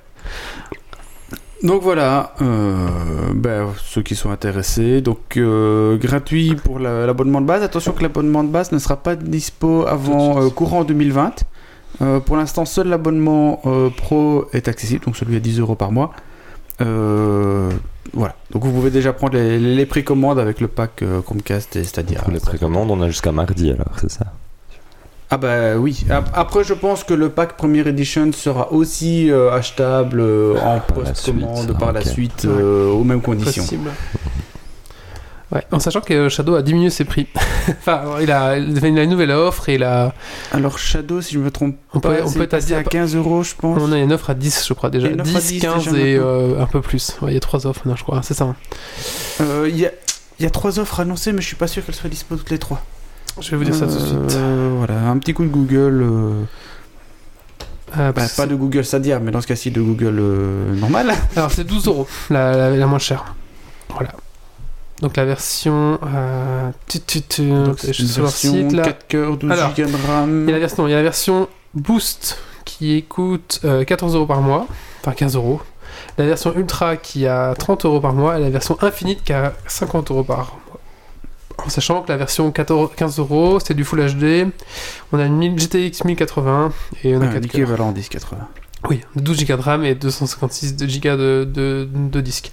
Donc voilà, euh, ben, ceux qui sont intéressés, donc euh, gratuit pour la- l'abonnement de base. Attention que l'abonnement de base ne sera pas dispo avant euh, courant 2020. Euh, pour l'instant, seul l'abonnement euh, pro est accessible, donc celui à 10 euros par mois. Voilà, donc vous pouvez déjà prendre les, précommandes avec le pack Chromecast et Stadia. Pour les précommandes, on a jusqu'à mardi alors, c'est ça? Ah bah oui. Ap- Après, je pense que le pack Premier Edition sera aussi euh, achetable euh, en Par la post-commande suite, par la suite euh, aux mêmes conditions. Possible. Ouais, en sachant que Shadow a diminué ses prix. enfin, il a, il a une nouvelle offre et il a, Alors Shadow, si je me trompe on peut, pas, on c'est peut passé dire à 15 euros, je pense. On a une offre à 10, je crois déjà. Il y a une offre à 10, 10 15 déjà et euh, un peu plus. Ouais, il y a trois offres, non, je crois. C'est ça. hein. Euh, Il y, a, y a trois offres annoncées, mais je suis pas sûr qu'elles soient dispo toutes les trois. Je vais vous dire ça tout de suite. Euh, voilà, un petit coup de Google. euh, Euh, bah, que pas de Google Stadia, mais dans ce cas-ci de Google euh, normal. Alors, c'est 12 euros, la, la, la moins chère. Voilà. Donc, la version. Euh... tu- tu- tu- Donc, je suis sur leur version site là. 4 cœurs, 12 Alors, Go de RAM. Il y a la version, il y a la version Boost qui coûte euh, 14 euros par mois, enfin 15 euros. La version Ultra qui a 30 euros par mois et la version Infinite qui a 50 euros par mois. En sachant que la version 14, 15 euros c'est du Full HD, on a une 1000 GTX 1080 et on a Ah, 4 cœurs. l'équivalent 1080. Oui, 12 Go de RAM et 256 de Go de, de, de disque.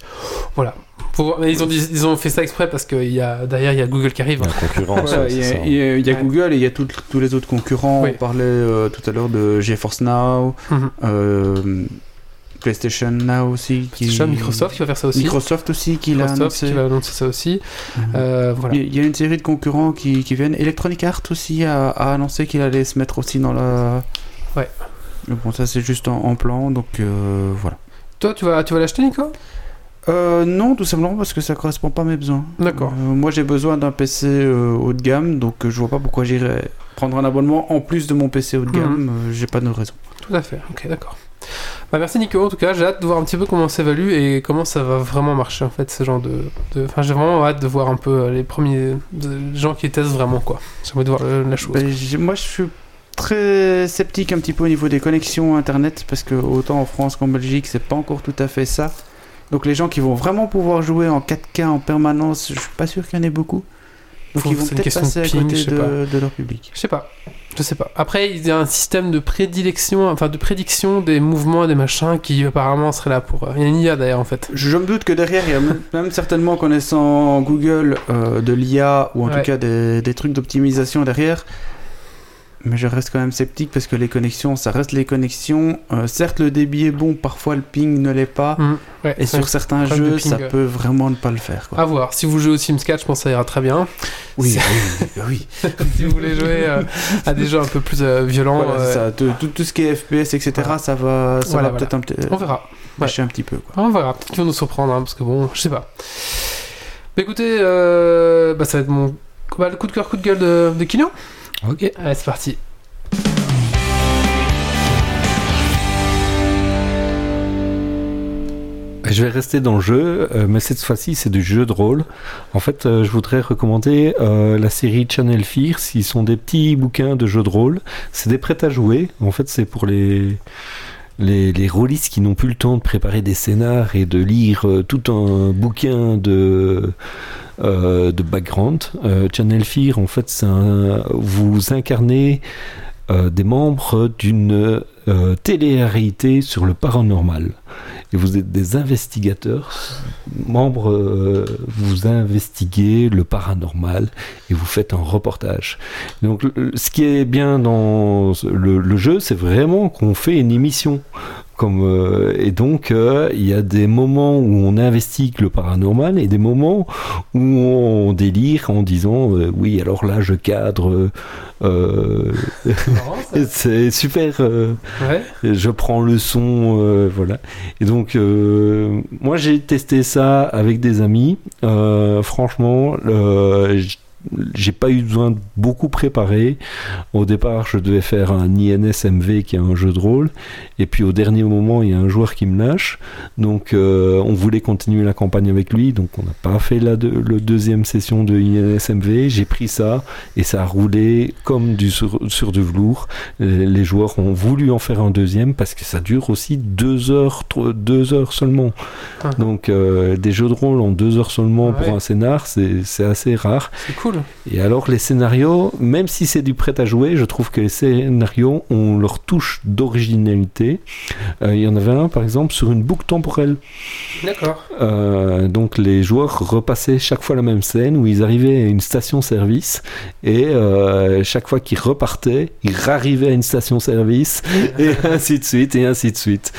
Voilà. Voir- mais ils, ont, dit- ils ont fait ça exprès parce que il y a, derrière il y a Google qui arrive. Il y a une concurrence. Voilà, ouais, il y a, ça. il y a- il y a Ouais. Google et il y a tout- tous les autres concurrents. Oui. On parlait euh, tout à l'heure de GeForce Now, Mhm. euh, PlayStation Now aussi. Qui... Microsoft qui va faire ça aussi. Microsoft aussi qui l'a annoncé. qui va annoncer ça aussi. Mhm. Euh, voilà. Il y a une série de concurrents qui, qui viennent. Electronic Arts aussi a, a annoncé qu'il allait se mettre aussi dans la. Ouais. Mais Bon, ça c'est juste en, en plan, donc euh, voilà. Toi, tu vas, tu vas l'acheter, Nico? Euh, non, tout simplement parce que ça correspond pas à mes besoins. D'accord. Euh, moi j'ai besoin d'un PC euh, haut de gamme, donc je vois pas pourquoi j'irais prendre un abonnement en plus de mon PC haut de gamme. euh, j'ai pas de raison. Tout à fait. Ok, d'accord. Bah, merci Nico. En tout cas, j'ai hâte de voir un petit peu comment ça évalue et comment ça va vraiment marcher en fait, ce genre de. de- Enfin, j'ai vraiment hâte de voir un peu euh, les premiers de- gens qui testent vraiment quoi. J'ai envie de voir euh, la chose. Ben, moi je suis très sceptique un petit peu au niveau des connexions internet parce que autant en France qu'en Belgique c'est pas encore tout à fait ça. Donc les gens qui vont vraiment pouvoir jouer en 4K en permanence, je suis pas sûr qu'il y en ait beaucoup. Donc Faut- ils vont peut-être passer de à ping, côté de leur public. Je sais pas. Je sais pas. Après, il y a un système de prédilection, enfin de prédiction des mouvements et des machins qui apparemment serait là pour. euh, Il y a une IA d'ailleurs en fait. Je, me doute que derrière, il y a même, même certainement connaissant Google euh, de l'IA ou en Ouais. tout cas des, des trucs d'optimisation derrière. Mais je reste quand même sceptique parce que les connexions, ça reste les connexions. Euh, certes, le débit est bon, parfois le ping ne l'est pas. Ouais, Et sur certains jeux, ça peut vraiment ne pas le faire. Quoi. À voir. Si vous jouez au Sims 4, je pense que ça ira très bien. oui, oui, oui, oui. si vous voulez jouer euh, à des jeux un peu plus euh, violents, Voilà, c'est ça. Tout, tout- tout ce qui est FPS, etc., Voilà. ça va, ça Voilà, va peut-être un petit on verra. lâcher un petit peu. Quoi. On verra. Peut-être qu'ils vont nous surprendre, hein, parce que bon, je sais pas. Bah écoutez, bah, ça va être mon bah, le coup de cœur, coup de gueule de, de Kylian. Ok. Allez, c'est parti. Je vais rester dans le jeu, euh, mais cette fois-ci c'est du jeu de rôle. En fait, euh, je voudrais recommander euh, la série Channel Fear. Ils sont des petits bouquins de jeux de rôle. C'est des prêts à jouer. En fait, c'est pour les les, les rôlistes qui n'ont plus le temps de préparer des scénars et de lire tout un bouquin de euh, de background. Euh, Channel Fear, en fait, vous incarnez euh, des membres d'une télé-réalité sur le paranormal. Et vous êtes des investigateurs, membres, vous investiguez le paranormal et vous faites un reportage. Donc, ce qui est bien dans le jeu, c'est vraiment qu'on fait une émission. Comme, euh, et donc, euh, il y a des moments où on investigue le paranormal et des moments où on délire en disant euh, oui, alors là, je cadre. c'est super. Ouais. je prends le son, voilà. Et donc, moi, j'ai testé ça avec des amis. Franchement, j'ai pas eu besoin de beaucoup préparer. Au départ, je devais faire un INSMV qui est un jeu de rôle. Et puis, au dernier moment, il y a un joueur qui me lâche. Donc, euh, on voulait continuer la campagne avec lui. Donc, on n'a pas fait la le deuxième session de INSMV. J'ai pris ça et ça a roulé comme du sur, sur du velours. Les les joueurs ont voulu en faire un deuxième parce que ça dure aussi deux heures, deux heures seulement. Ah. Donc euh, des jeux de rôle en deux heures seulement Ouais. pour un scénar, c'est c'est assez rare. C'est cool. Et alors les scénarios, même si c'est du prêt à jouer, je trouve que les scénarios ont leur touche d'originalité. Euh, Il y en avait un par exemple sur une boucle temporelle. D'accord. Euh, donc les joueurs repassaient chaque fois la même scène où ils arrivaient à une station-service et euh, chaque fois qu'ils repartaient, ils rarrivaient à une station-service et ainsi de suite et ainsi de suite.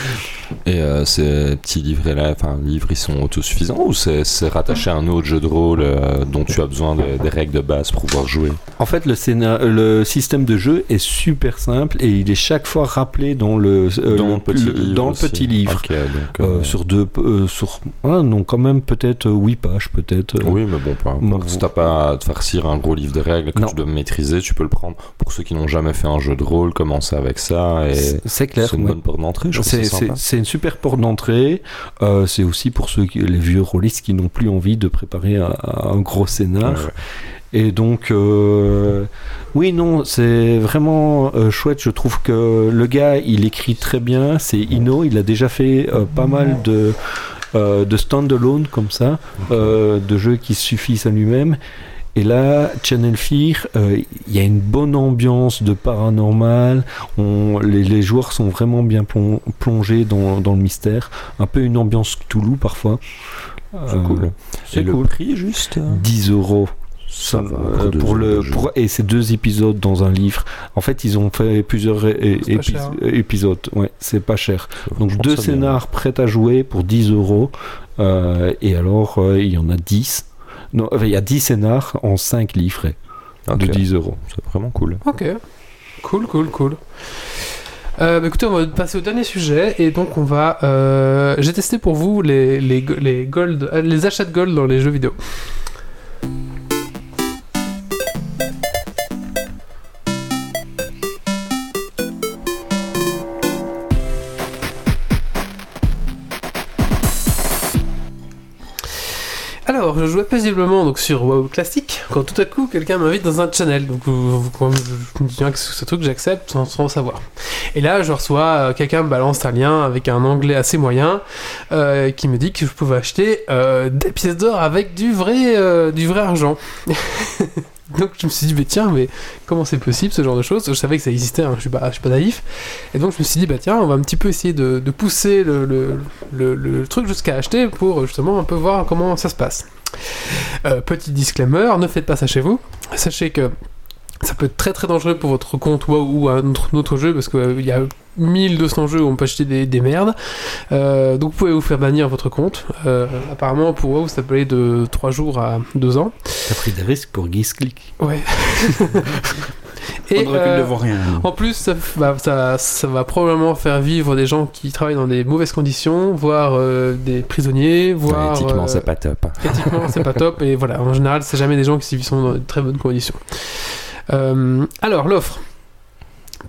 Et euh, ces petits livrets-là, enfin, livres, ils sont autosuffisants ou c'est rattaché à un autre jeu de rôle euh, dont tu as besoin de- des règles de base pour pouvoir jouer En fait, le, scénar- le système de jeu est super simple et il est chaque fois rappelé dans le, euh, Dans le- petit le- livre dans le aussi. petit livre. Ok, donc, Euh, euh, sur deux, euh, sur, ah, non, quand même peut-être 8 pages, peut-être. euh. Oui, mais bon, importe. Bon, si t'as pas à te farcir un gros livre de règles que Non. tu dois maîtriser, tu peux le prendre. Pour ceux qui n'ont jamais fait un jeu de rôle, commencer avec ça C'est- clair. c'est une ouais. bonne porte d'entrée. Je C'est une super porte d'entrée. Euh, c'est aussi pour ceux qui, les vieux rôlistes qui n'ont plus envie de préparer un, un gros scénar. Ouais, ouais. Et donc, euh, oui, non, c'est vraiment euh, chouette. Je trouve que le gars, il écrit très bien. C'est Ino. Il a déjà fait euh, pas mal de, euh, de stand-alone comme ça, euh, de jeux qui suffisent à lui-même. Et là, Channel Fear, euh, il y a une bonne ambiance de paranormal. On, les, les joueurs sont vraiment bien plon- plongés dans, dans le mystère. Un peu une ambiance Cthulhu parfois. C'est Euh, cool. C'est Et le cool. prix, juste euh, 10 euros. Ça va, Euh, pour le pour- et c'est deux épisodes dans un livre. En fait, ils ont fait plusieurs é- épi- hein. épisodes. Ouais, c'est pas cher. Donc deux scénars prêts à jouer pour 10 euros. Euh, et alors, euh, il y en a 10. Non, il y a 10 scénars en 5 livrets Ok. de 10 euros. C'est vraiment cool. Ok. Cool, cool, cool. Euh, bah écoutez, on va passer au dernier sujet et donc on va. euh, J'ai testé pour vous les, les, les gold, euh, les achats de gold dans les jeux vidéo. Je jouais paisiblement donc, sur WoW classique quand tout à coup quelqu'un m'invite dans un channel. Donc, je me dis que ce truc j'accepte sans, savoir. Et là, je reçois euh, quelqu'un me balance un lien avec un anglais assez moyen euh, qui me dit que je pouvais acheter euh, des pièces d'or avec du vrai, du vrai argent. donc, je me suis dit, mais tiens, mais comment c'est possible ce genre de choses? Je savais que ça existait, hein, je suis pas, suis pas naïf. Et donc, je me suis dit, bah tiens, on va un petit peu essayer de, pousser le, truc jusqu'à acheter pour justement un peu voir comment ça se passe. Euh, petit disclaimer, ne faites pas ça chez vous. Sachez que ça peut être très très dangereux pour votre compte ou un autre, un autre jeu parce qu'il y a 1200 jeux où on peut acheter des, des merdes. Euh, donc vous pouvez vous faire bannir votre compte. Euh, apparemment pour WoW ça peut aller de 3 jours à 2 ans. T'as pris des risques pour Geeks Ouais. On Et euh, rien. en plus, ça, va- ça, ça va probablement faire vivre des gens qui travaillent dans des mauvaises conditions, voire euh, des prisonniers, voire. Ouais, éthiquement, euh, c'est pas top. éthiquement, c'est pas top. Et voilà, en général, c'est jamais des gens qui sont dans de très bonnes conditions. Euh, alors, l'offre.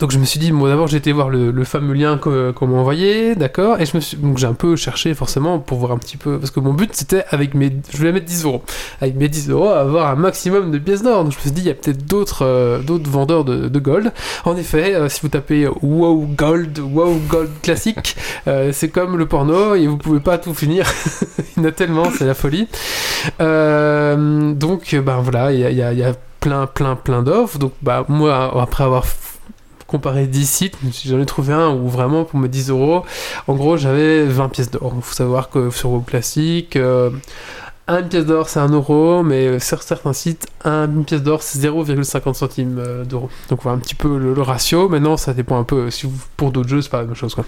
Donc je me suis dit, moi d'abord j'ai été voir le, fameux lien qu'on m'a envoyé, d'accord, et je me suis, donc j'ai un peu cherché forcément pour voir un petit peu, parce que mon but c'était avec mes, je voulais mettre 10 euros, avec mes 10 euros avoir un maximum de pièces d'or, donc je me suis dit il y a peut-être d'autres euh, vendeurs de, de gold. En effet, euh, si vous tapez WoW Gold, WoW Gold classique, euh, c'est comme le porno et vous pouvez pas tout finir, il y en a tellement, c'est la folie. Donc ben voilà, il y a, y a- plein plein plein d'offres, donc bah moi après avoir comparé 10 sites, si j'en ai trouvé un où vraiment pour mes 10 euros, en gros j'avais 20 pièces d'or. Il faut savoir que sur WoW Classique, euh, une pièce d'or c'est 1 euro, mais sur certains sites, une pièce d'or c'est 0,50 centimes euh, d'euros. Donc voilà un petit peu le, le ratio. Maintenant ça dépend un peu, si vous- pour d'autres jeux c'est pas la même chose quoi.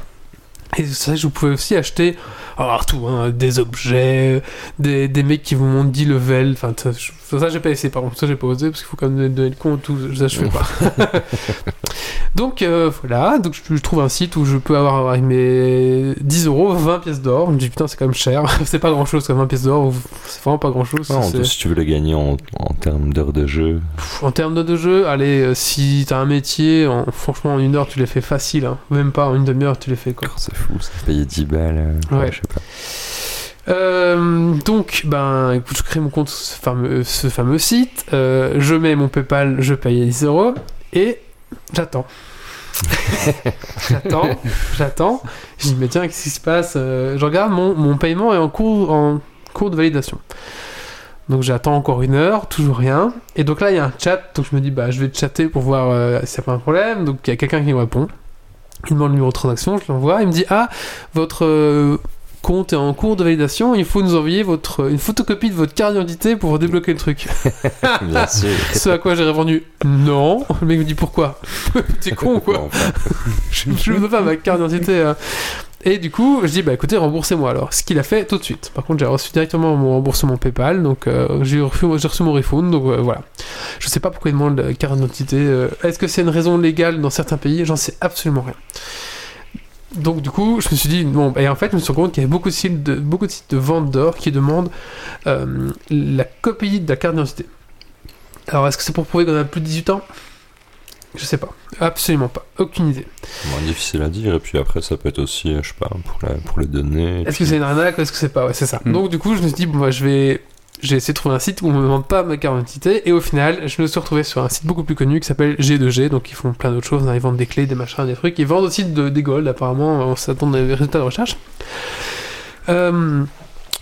Et ça, vous pouvez aussi acheter alors tout, hein, des objets, des, des mecs qui vous montrent 10 levels. Enfin, ça, ça, j'ai pas essayé, par contre. Ça, j'ai pas osé parce qu'il faut quand même donner le compte. Tout, ça, je fais pas. donc, euh, voilà. Donc, je, je trouve un site où je peux avoir avec mes 10 euros 20 pièces d'or. Je me dis, putain, c'est quand même cher. c'est pas grand chose, même, 20 pièces d'or. C'est vraiment pas grand chose. Non, si tu veux le gagner en, en termes d'heures de jeu, En termes de, de jeu, allez, euh, si t'as un métier, en- franchement, en une heure, tu les fais facile. hein. Même pas en une demi-heure, tu les fais quoi. c'est fou, ça payer 10 balles. euh, Ouais. Je sais pas. Euh, donc, ben, écoute, je crée mon compte sur ce fameux, ce fameux site, euh, je mets mon PayPal, je paye 10 euros, et j'attends. j'attends, j'attends. Je dis, mais tiens, qu'est-ce qui se passe Je regarde, mon, mon paiement est en cours, en cours de validation. Donc j'attends encore une heure, toujours rien. Et donc là, il y a un chat, donc je me dis, bah, je vais chatter pour voir euh, s'il n'y a pas un problème. Donc il y a quelqu'un qui me répond. Il demande le numéro de transaction, je l'envoie. Il me dit, ah, votre euh, compte est en cours de validation, il faut nous envoyer votre, une photocopie de votre carte d'identité pour débloquer le truc. Bien sûr. Ce à quoi j'ai répondu non. Le mec me dit pourquoi? T'es con ou quoi enfin, Je ne veux pas ma carte d'identité. Euh. Et du coup, je dis bah écoutez, remboursez-moi alors. Ce qu'il a fait tout de suite. Par contre, j'ai reçu directement mon remboursement PayPal, donc euh, j'ai reçu, mon refund, donc euh, voilà. Je sais pas pourquoi il demande la carte d'identité. euh, Est-ce que c'est une raison légale dans certains pays? J'en sais absolument rien. Donc du coup, je me suis dit bon, et en fait, je me suis rendu compte qu'il y avait beaucoup de sites de, beaucoup de, sites de vente d'or qui demandent euh, la copie de la carte d'identité. Alors, est-ce que c'est pour prouver qu'on a plus de 18 ans? Je sais pas. Absolument pas. Aucune idée. difficile à dire. Et puis après, ça peut être aussi, euh, je sais pas, pour, la- pour les données. Est-ce que c'est une arnaque ou est-ce que c'est pas? Ouais, c'est ça. Hmm. Donc du coup, je me suis dit, bon, bah, je vais... J'ai essayé de trouver un site où on me demande pas ma carte d'identité, et au final, je me suis retrouvé sur un site beaucoup plus connu qui s'appelle G2G, donc ils font plein d'autres choses, hein, ils vendent des clés, des machins, des trucs, ils vendent aussi de, des golds, apparemment, on s'attend des résultats de recherche. Euh,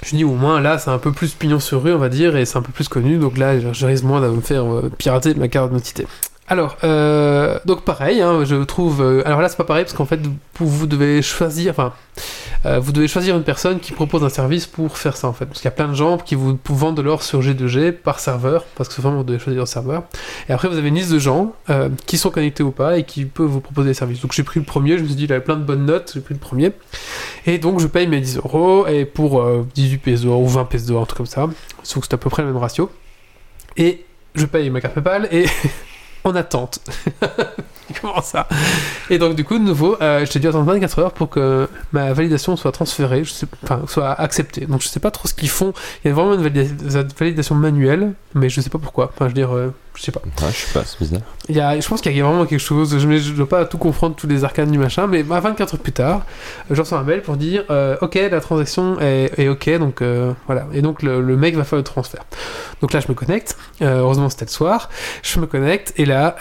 je dis au moins là c'est un peu plus pignon sur rue on va dire et c'est un peu plus connu donc là je risque moins de me faire euh, pirater ma carte d'identité. Alors euh, donc pareil hein, je trouve euh, alors là c'est pas pareil parce qu'en fait vous, devez choisir enfin euh, vous devez choisir une personne qui propose un service pour faire ça en fait parce qu'il y a plein de gens qui vous vendent de l'or sur G2G par serveur parce que souvent vous devez choisir un serveur et après vous avez une liste de gens qui sont connectés ou pas et qui peuvent vous proposer des services donc j'ai pris le premier je me suis dit il avait plein de bonnes notes j'ai pris le premier et donc je paye mes 10 euros et pour euh, 18 pesos ou 20 pesos, un truc comme ça. Sauf que c'est à peu près le même ratio. Et je paye ma carte PayPal et en attente. Comment ça? Et donc du coup, de nouveau, euh, je t'ai dû attendre 24 heures pour que ma validation soit transférée, enfin soit acceptée. Donc je sais pas trop ce qu'ils font. Il y a vraiment une valida- validation manuelle, mais je sais pas pourquoi. Enfin, je veux dire, euh, je sais pas. Ouais, je sais pas, c'est bizarre. Il y a, je pense qu'il y a vraiment quelque chose. Je ne dois pas tout comprendre, tous les arcanes du machin, mais bah, 24 heures plus tard, je reçois un mail pour dire euh, Ok, la transaction est, est ok, donc euh, voilà. Et donc le, le mec va faire le transfert. Donc là, je me connecte. Euh, heureusement, c'était le soir. Je me connecte et là,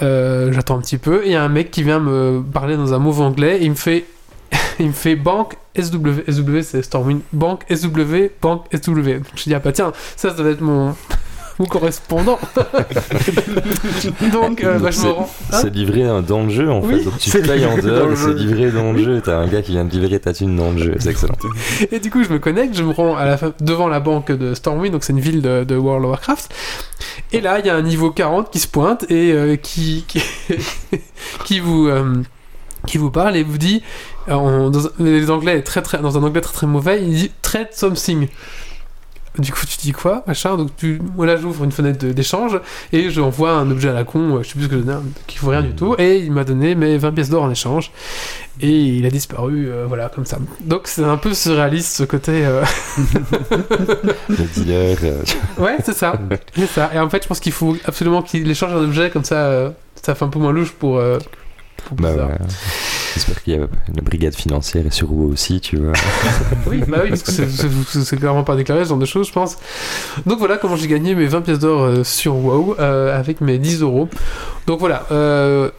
j'attends un petit peu. Et il y a un mec qui vient me parler dans un mot anglais et il me fait. Il me fait banque SW, SW c'est Stormwind, banque SW, banque SW. Donc je dis, ah bah tiens, ça, ça doit être mon, mon correspondant. Donc, euh, bah, je me C'est- rends. Hein C'est livré euh, dans le jeu en Oui, fait. Donc tu c'est payes en livré dehors et c'est livré dans le jeu. T'as un gars qui vient de livrer ta thune dans le jeu. C'est excellent. Et du coup, je me connecte, je me rends à la fin, devant la banque de Stormwind, donc c'est une ville de, de World of Warcraft. Et là, il y a un niveau 40 qui se pointe et euh, qui, qui, qui vous. euh, qui vous parle et vous dit, euh, en- dans, les anglais très, très, dans un anglais très très mauvais, il dit trade something. Du coup, tu dis quoi, machin Donc, tu, moi là, j'ouvre une fenêtre d'échange et je envoie un objet à la con, euh, je sais plus ce que je donne, qui vaut rien du tout. Et il m'a donné mes 20 pièces d'or en échange. Et il a disparu, euh, voilà, comme ça. Donc, c'est un peu surréaliste ce côté. euh, Le dealer. euh, Ouais, c'est ça. c'est ça. Et en fait, je pense qu'il faut absolument qu'il échange un objet comme ça. euh, ça fait un peu moins louche pour. euh, pour bah ouais. J'espère qu'il y a la brigade financière sur WoW aussi, tu vois. Oui, bah oui, parce que c'est- clairement pas déclaré ce genre de choses, je pense. Donc voilà comment j'ai gagné mes 20 pièces d'or euh, sur WoW euh, avec mes 10 euros. Donc voilà. euh,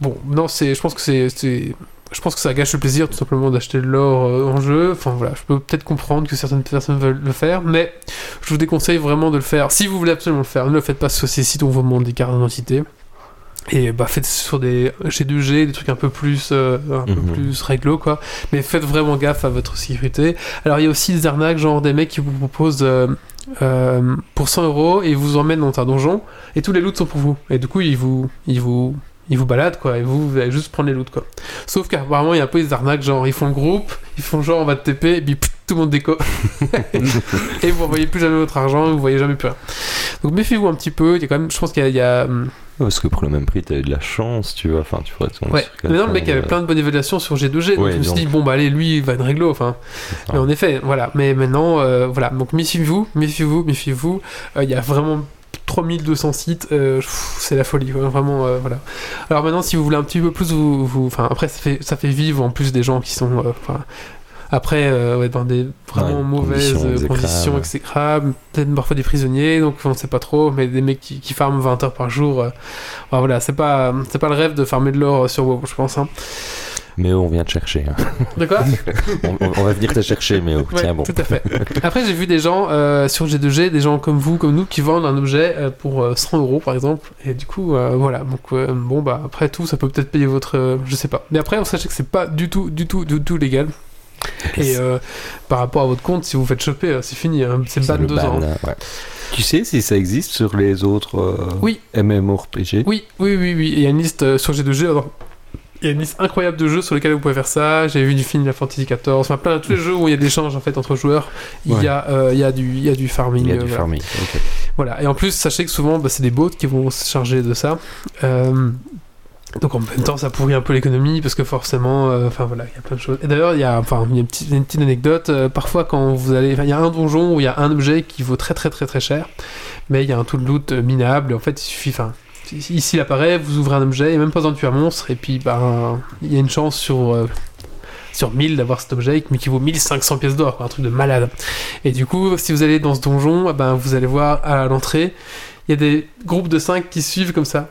bon, non, je pense que c'est, je pense que ça gâche le plaisir tout simplement d'acheter de l'or en jeu. Enfin voilà, je peux peut-être comprendre que certaines personnes veulent le faire, mais je vous déconseille vraiment de le faire. Si vous voulez absolument le faire, ne le faites pas sur ces sites où on vous demande des cartes d'identité. Et bah faites sur des G2G, des trucs un peu plus, euh, un peu Mhm. plus réglo quoi. Mais faites vraiment gaffe à votre sécurité. Alors il y a aussi des arnaques, genre des mecs qui vous proposent euh, euh, pour 100 euros et ils vous emmènent dans un donjon et tous les loots sont pour vous. Et du coup ils vous, ils vous, ils vous baladent quoi, et vous, vous allez juste prendre les loots quoi. Sauf qu'apparemment il y a un peu des arnaques, genre ils font le groupe, ils font genre on va te TP, et puis pff, tout le monde déco. et vous voyez plus jamais votre argent, vous voyez jamais plus rien. Donc méfiez-vous un petit peu, il y a quand même, je pense qu'il y a- il y a, hum, Parce que pour le même prix, t'as eu de la chance, tu vois. Enfin, tu tomber Ouais, mais non, le mec avait plein de bonnes évaluations sur G2G, donc je me suis dit, bon, bah allez, lui, il va être réglo, enfin. Mais en effet, voilà. Mais maintenant, euh, voilà. Donc méfiez-vous, méfiez-vous, méfiez-vous. Euh, Il y a vraiment 3200 sites, euh, c'est la folie, vraiment, euh, voilà. Alors maintenant, si vous voulez un petit peu plus, vous, vous- enfin, après, ça fait, ça fait vivre en plus des gens qui sont, euh, après, euh, ouais, dans des vraiment Ouais, mauvaises conditions euh, conditions exécrables, peut-être parfois des prisonniers, donc on sait pas trop, mais des mecs qui, qui farment 20 heures par jour, euh, enfin, voilà, c'est pas, c'est pas le rêve de farmer de l'or sur WoW, je pense. Hein. Mais on vient te chercher. hein. De quoi? On, on- on va venir te chercher, mais oh, Ouais, tiens bon. Tout à fait. Après, j'ai vu des gens euh, sur G2G, des gens comme vous, comme nous, qui vendent un objet euh, pour euh, 100 euros par exemple. Et du coup, euh, voilà. Donc, bon, bah, après tout, ça peut peut-être payer votre. je sais pas. Mais après, sachez que c'est pas du tout, du tout, du tout légal. Et euh, par rapport à votre compte, si vous faites choper, euh, c'est fini. hein. C'est ban le deux ban, ans. ouais. Tu sais si ça existe sur les autres euh, Oui. MMORPG Oui, oui, oui, oui. Il y a une liste euh, sur G2G. alors, Il y a une liste incroyable de jeux sur lesquels vous pouvez faire ça. J'ai vu du Final Fantasy XIV, enfin plein de tous les jeux où il y a de l'échange en fait entre joueurs. Il Ouais. y a, euh, il y a du, il y a du farming. Il y a euh, du voilà. farming. Voilà, et en plus, sachez que souvent, bah, c'est des bots qui vont se charger de ça. Donc en même temps, ça pourrit un peu l'économie parce que forcément, euh, enfin voilà, il y a plein de choses. Et d'ailleurs, il y a, enfin, une petite, une petite anecdote. euh, parfois, quand vous allez, il y a un donjon où il y a un objet qui vaut très très très très cher, mais il y a un tout de loot euh, minable. Et en fait, il suffit, enfin, ici il apparaît, vous ouvrez un objet, et même pas besoin de tuer un monstre, et puis ben, il y a une chance sur sur 1000 d'avoir cet objet, mais qui vaut 1500 pièces d'or, un truc de malade. Et du coup, si vous allez dans ce donjon, eh ben, vous allez voir à l'entrée, il y a des groupes de 5 qui suivent comme ça.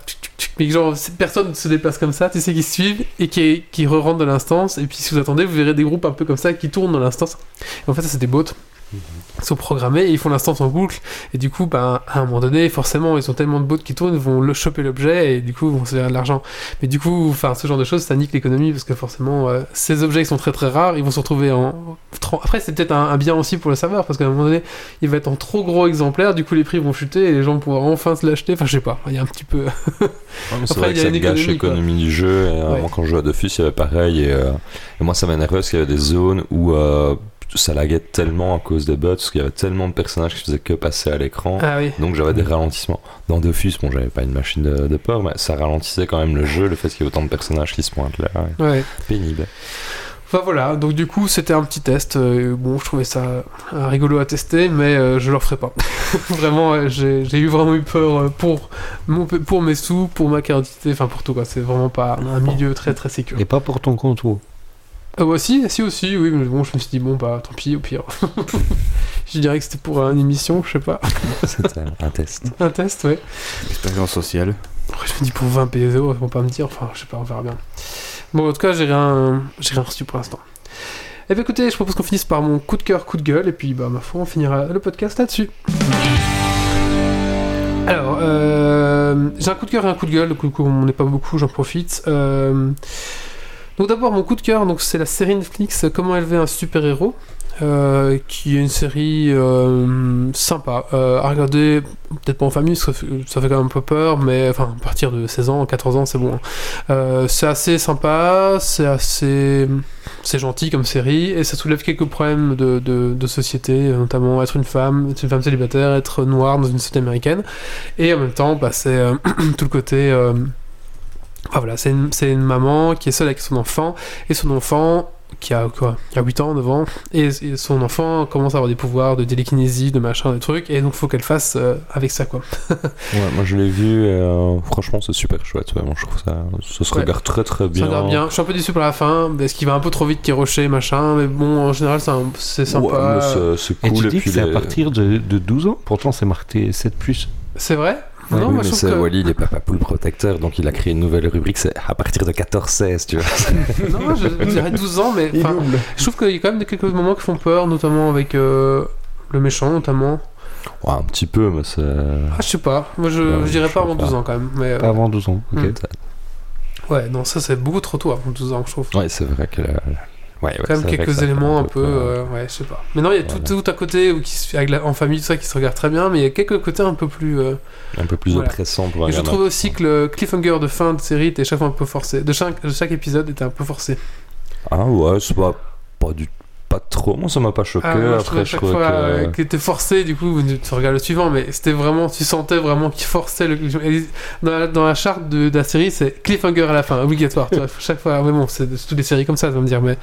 Mais genre, cette personne se déplace comme ça, tu sais, qui suivent et qui, qui re-rentrent dans l'instance. Et puis si vous attendez, vous verrez des groupes un peu comme ça qui tournent dans l'instance. En fait, ça, c'est des bots. Sont programmés et ils font l'instance en boucle. Et du coup, ben, à un moment donné, forcément, ils ont tellement de bots qui tournent, ils vont le choper l'objet et du coup, ils vont se faire de l'argent. Mais du coup, enfin, ce genre de choses, ça nique l'économie parce que forcément, euh, ces objets qui sont très très rares, ils vont se retrouver en. Après, c'est peut-être un, un bien aussi pour le serveur parce qu'à un moment donné, il va être en trop gros exemplaires, du coup, les prix vont chuter et les gens pourront enfin se l'acheter. Enfin, je sais pas, il y a un petit peu. C'est vrai il que y a ça gâche l'économie du jeu. Et, euh, Ouais. Moi, quand je jouais à Dofus, il y avait pareil. Et, euh, et moi, ça m'énervait parce qu'il y avait des zones où euh, ça laguait tellement à cause des bots, parce qu'il y avait tellement de personnages qui faisaient que passer à l'écran. Ah oui. Donc j'avais des ralentissements. Dans Dofus, bon, j'avais pas une machine de, de port, mais ça ralentissait quand même le jeu, le fait qu'il y ait autant de personnages qui se pointent là. ouais. Ouais. Pénible. Enfin voilà, donc du coup c'était un petit test. euh, bon, je trouvais ça euh, rigolo à tester, mais euh, je le referai pas. vraiment, euh, j'ai j'ai eu vraiment eu peur pour, mon, pour mes sous, pour ma qualité, enfin pour tout quoi. C'est vraiment pas un milieu très très sécur. Et pas pour ton compte WoW. Ah bah si, si aussi, oui, mais bon, je me suis dit bon bah tant pis, au pire. je dirais que c'était pour une émission, je sais pas, C'était un test. un test, ouais. Expérience sociale. Je me dis pour 20 PSO, ils vont pas me dire, enfin je sais pas, on verra bien. Bon, en tout cas, j'ai rien, j'ai rien reçu pour l'instant. Eh bien écoutez, je propose qu'on finisse par mon coup de cœur, coup de gueule, et puis bah ma foi, on finira le podcast là-dessus. Alors, euh, j'ai un coup de cœur et un coup de gueule, donc du coup, on n'est pas beaucoup, j'en profite. Euh, donc d'abord, mon coup de cœur, donc c'est la série Netflix Comment élever un super-héros. euh, qui est une série euh, sympa euh, à regarder, peut-être pas en famille, ça fait, ça fait quand même un peu peur, mais enfin, à partir de 16 ans, 14 ans, c'est bon. hein. Euh, c'est assez sympa, c'est assez. C'est gentil comme série, et ça soulève quelques problèmes de, de, société, notamment être une femme, être une femme célibataire, être noire dans une société américaine, et en même temps, bah, c'est euh, tout le côté. Enfin voilà, c'est une, maman qui est seule avec son enfant, et son enfant qui a quoi Qui a 8 ans, 9 ans, et, et son enfant commence à avoir des pouvoirs de télékinésie, de machin, de trucs, et donc faut qu'elle fasse euh, avec ça quoi. Ouais, moi je l'ai vu, et, euh, franchement c'est super chouette. Ouais, moi, je trouve ça, ça se Ouais. regarde très très bien. Ça. Je suis un peu déçu pour la fin, parce qu'il va un peu trop vite, qu'il rocher, machin, mais bon, en général, c'est Ouais, sympa. mais c'est- c'est Et cool. tu dis puis c'est à partir de, de 12 ans? Pourtant, c'est marqué 7+. c'est vrai? Ouais, Non, Oui, moi mais je que... Wally, il est papa poule protecteur, donc il a créé une nouvelle rubrique, c'est à partir de 14-16, tu vois. Non, moi je, dirais 12 ans, mais je trouve qu'il y a quand même des- quelques moments qui font peur, notamment avec euh, le méchant, notamment. Ouais, un petit peu, mais c'est. Ah, je sais pas, moi je, Ouais, je dirais je pas avant pas. 12 ans quand même. Mais, euh, Pas avant 12 ans. ok. Hmm. Ouais, non, ça c'est beaucoup trop tôt avant 12 ans, je trouve. Ouais, c'est vrai que la, Ouais, ouais, quand même quelques éléments un peu, ouais. euh, ouais, je sais pas. Mais non, il y a tout, Voilà. tout à côté où qui se fait avec la- en famille, tout ça qui se regarde très bien, mais il y a quelques côtés un peu plus. euh, un peu plus Voilà. oppressant pour un Et je trouve aussi que le cliffhanger de fin de série était chaque fois un peu forcé. De chaque, de chaque épisode était un peu forcé. Ah ouais, c'est pas, pas du pas trop, moi ça m'a pas choqué. Ah, moi, je trouvais Après, je chaque fois que. euh, qu'il était forcé, du coup, tu regardes le suivant, mais c'était vraiment, tu sentais vraiment qu'il forçait le. Dans la, dans la charte de, de la série, c'est cliffhanger à la fin, obligatoire. tu vois, chaque fois, mais bon, c'est toutes les séries comme ça, tu vas me dire, mais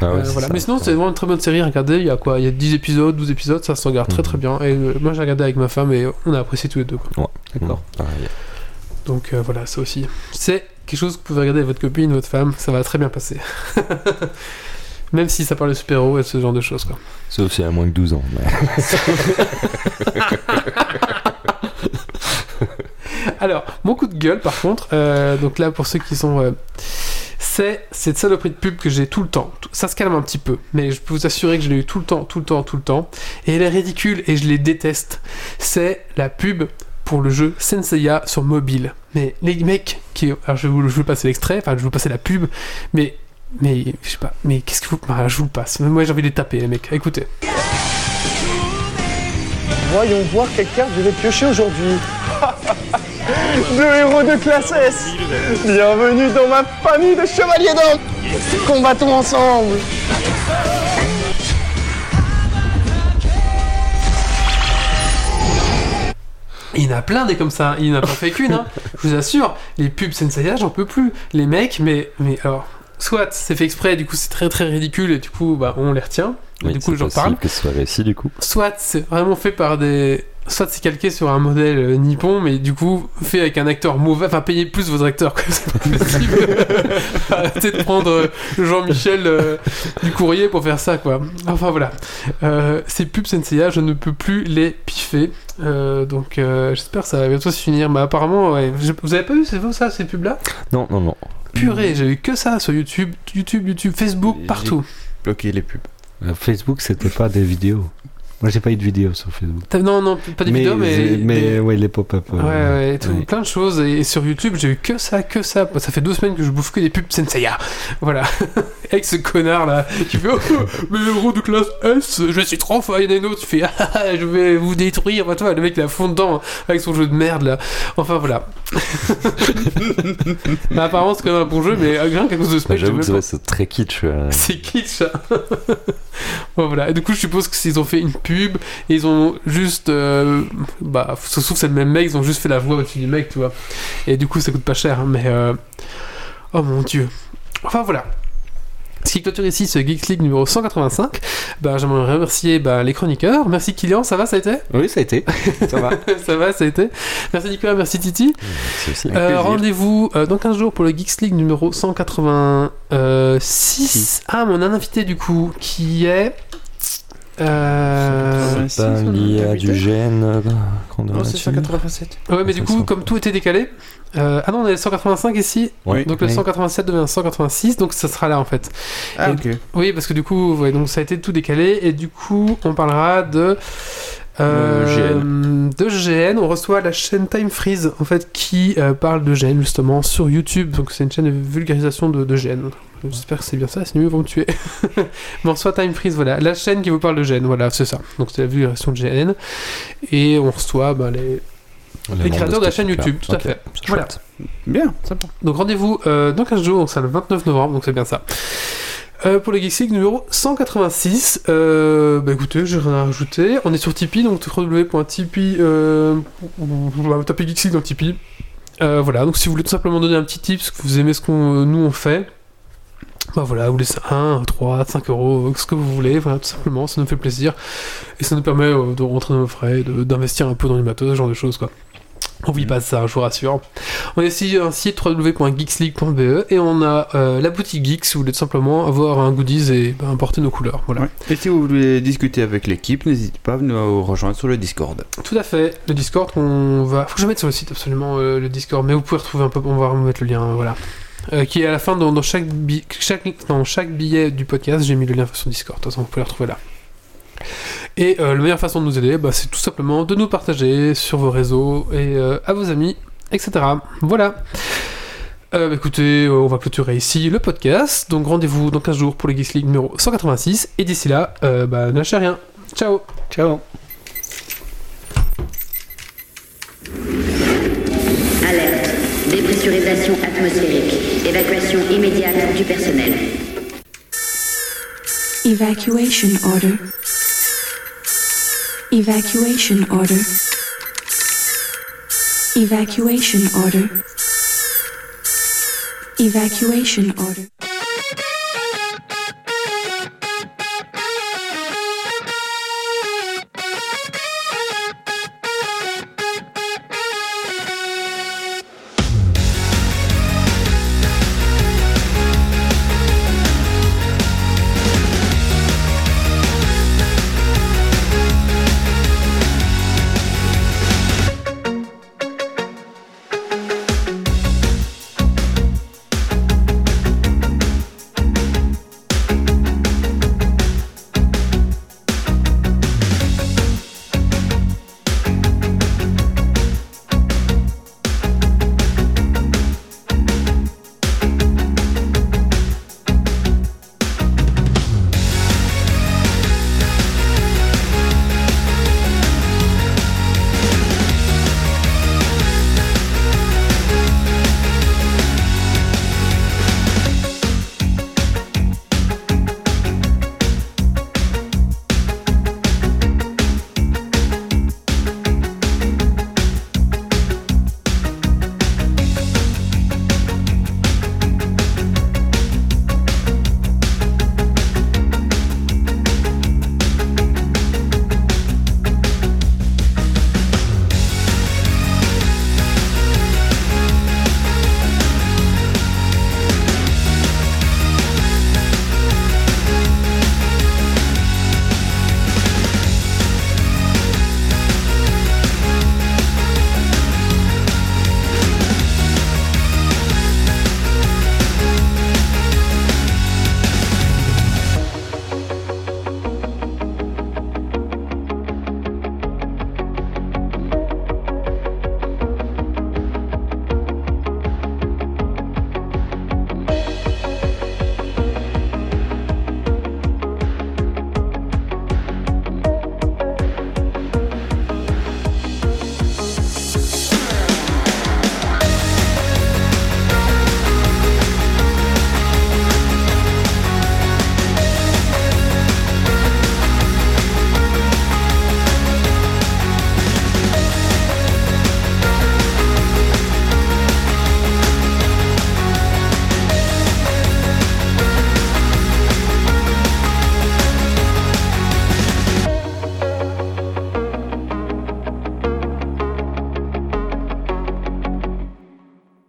Ah ouais, euh, voilà. ça. Mais sinon, c'est vraiment une très bonne série à regarder. Il y a quoi? Il y a 10 épisodes, 12 épisodes, ça se regarde très Mhm. très bien. Et euh, moi, j'ai regardé avec ma femme et on a apprécié tous les deux. Quoi. D'accord. Pareil. Donc euh, voilà, ça aussi. C'est quelque chose que vous pouvez regarder avec votre copine, votre femme, ça va très bien passer. Même si ça parle de super-héros et ce genre de choses, quoi. Sauf si elle a moins que 12 ans. mais- Alors, mon coup de gueule, par contre, euh, donc là, pour ceux qui sont. euh, c'est cette saloperie de pub que j'ai tout le temps. Ça se calme un petit peu, mais je peux vous assurer que je l'ai eu tout le temps, tout le temps, tout le temps. Et elle est ridicule et je les déteste. C'est la pub pour le jeu Senseiya sur mobile. Mais les mecs qui. Alors, je vais vous, je vais vous passer l'extrait, enfin, je vais vous passer la pub, mais. Mais, je sais pas, mais qu'est-ce que vous. Voilà, je vous le passe. Mais moi, j'ai envie de les taper, les mecs. Écoutez. Voyons voir quelle carte je vais piocher aujourd'hui. Deux héros de classe S. Bienvenue dans ma famille de chevaliers d'or. Combattons ensemble. Il y en a plein des comme ça, il n'a pas fait qu'une, hein. je vous assure. Les pubs Senseiya, j'en peux plus. Les mecs, mais, mais alors, soit c'est fait exprès, du coup c'est très très ridicule et du coup bah, on les retient. Et Oui, du coup j'en parle. que ce soit réussi du coup. Soit c'est vraiment fait par des. Soit c'est calqué sur un modèle euh, nippon, mais du coup fait avec un acteur mauvais. Enfin, payez plus vos acteurs, quoi. C'est pas possible. Arrêtez de prendre euh, Jean-Michel euh, du courrier pour faire ça, quoi. Enfin voilà. Euh, ces pubs Senseiya, je ne peux plus les piffer. Euh, donc j'espère que ça va bientôt se finir. Mais apparemment, ouais. Vous avez pas vu c'est ça, ces pubs-là? Non, non, non. Purée, j'ai eu que ça sur YouTube, YouTube, YouTube, Facebook, partout. Bloquer les pubs. Euh, Facebook, c'était pas des vidéos. Moi, j'ai pas eu de vidéos sur Facebook. Non, non, pas des vidéos, mais. mais des- ouais, les pop-up. euh, Ouais, ouais, tout- ouais. plein de choses. Et, sur YouTube, j'ai eu que ça, que ça. Ça fait deux semaines que je bouffe que des pubs Senseiya. Voilà. Avec ce connard là, qui fait Oh, mais héros de classe S, je suis trop fort. Il y en a une autre, tu fais Ah, ah, je vais vous détruire. Enfin, toi, le mec, il a fond dedans hein, avec son jeu de merde là. Enfin, voilà. Bah, apparemment, c'est quand même un bon jeu, mais euh, rien qu'à cause de ce Bah, mec, que c'est très kitsch. euh. c'est kitsch ça. bon, voilà. Et du coup, je suppose que s'ils ont fait une pub et ils ont juste. euh, bah, se trouve, c'est le même mec, ils ont juste fait la voix au-dessus du mec, tu vois. Et du coup, ça coûte pas cher, hein, mais. euh, Oh mon dieu. Enfin, voilà. Ce qui clôture ici ce Geeks League numéro 185, bah, j'aimerais remercier bah, les chroniqueurs. Merci Kylian, ça va, ça a été? Oui, ça a été. Ça va. Ça va, ça a été. Merci Nicolas, merci Titi. Aussi. Euh. Rendez-vous euh, dans 15 jours pour le Geeks League numéro 186. Ah, mon un invité du coup, qui est. Euh... C'est pas lié à du gène euh, doit Non, c'est là-dessus 187. Ouais, mais du coup, comme tout était décalé. euh, Ah non, on est 185 ici. Oui. Donc le Oui. 187 devient 186, donc ça sera là en fait. Ah, Et- ok. Oui, parce que du coup, ouais, donc ça a été tout décalé et du coup, on parlera de euh, de GN. On reçoit la chaîne Time Freeze en fait qui euh, parle de GN justement sur YouTube. Donc c'est une chaîne de vulgarisation de, de GN. J'espère que c'est bien ça, sinon ils vont me tuer. Mais on reçoit Time Freeze, voilà, la chaîne qui vous parle de GN, voilà, c'est ça. Donc c'est la vulgarisation de GN et on reçoit bah, les, Le les créateurs de la chaîne YouTube, tout à fait. Voilà. Bien, sympa. Donc rendez-vous euh, dans 15 jours, donc c'est le 29 novembre, donc c'est bien ça. Euh, pour le Geeks League numéro 186, euh, bah écoutez, j'ai rien à rajouter. On est sur Tipeee, donc www.tipeee. Euh, on va taper Geeks League dans Tipeee. Euh, voilà, donc si vous voulez tout simplement donner un petit tips, que vous aimez ce qu'on nous on fait, bah voilà, vous laissez 1, 3, 5 euros, ce que vous voulez, voilà, tout simplement, ça nous fait plaisir. Et ça nous permet euh, de rentrer dans nos frais, de- d'investir un peu dans les matos, ce genre de choses quoi. On vit pas ça, je vous rassure. On a aussi un site www.geeksleague.be et on a euh, la boutique Geeks si vous voulez tout simplement avoir un goodies et bah, importer nos couleurs. Voilà. Ouais. Et si vous voulez discuter avec l'équipe, n'hésitez pas à nous rejoindre sur le Discord. Tout à fait. Le Discord, on va. Faut que je mette sur le site absolument euh, le Discord, mais vous pouvez retrouver un peu. On va remettre le lien, voilà. Euh, qui est à la fin dans, chaque, chaque, dans chaque billet du podcast. J'ai mis le lien sur Discord, de toute façon, vous pouvez le retrouver là. Et euh, la meilleure façon de nous aider, bah, c'est tout simplement de nous partager sur vos réseaux et euh, à vos amis, etc. Voilà. Écoutez, on va clôturer ici le podcast. Donc rendez-vous dans 15 jours pour le Geeks League numéro 186. Et d'ici là, bah, rien. Ciao. Ciao. Alerte. Dépressurisation atmosphérique. Évacuation immédiate du personnel. Evacuation order. Evacuation order. Evacuation order. Evacuation order.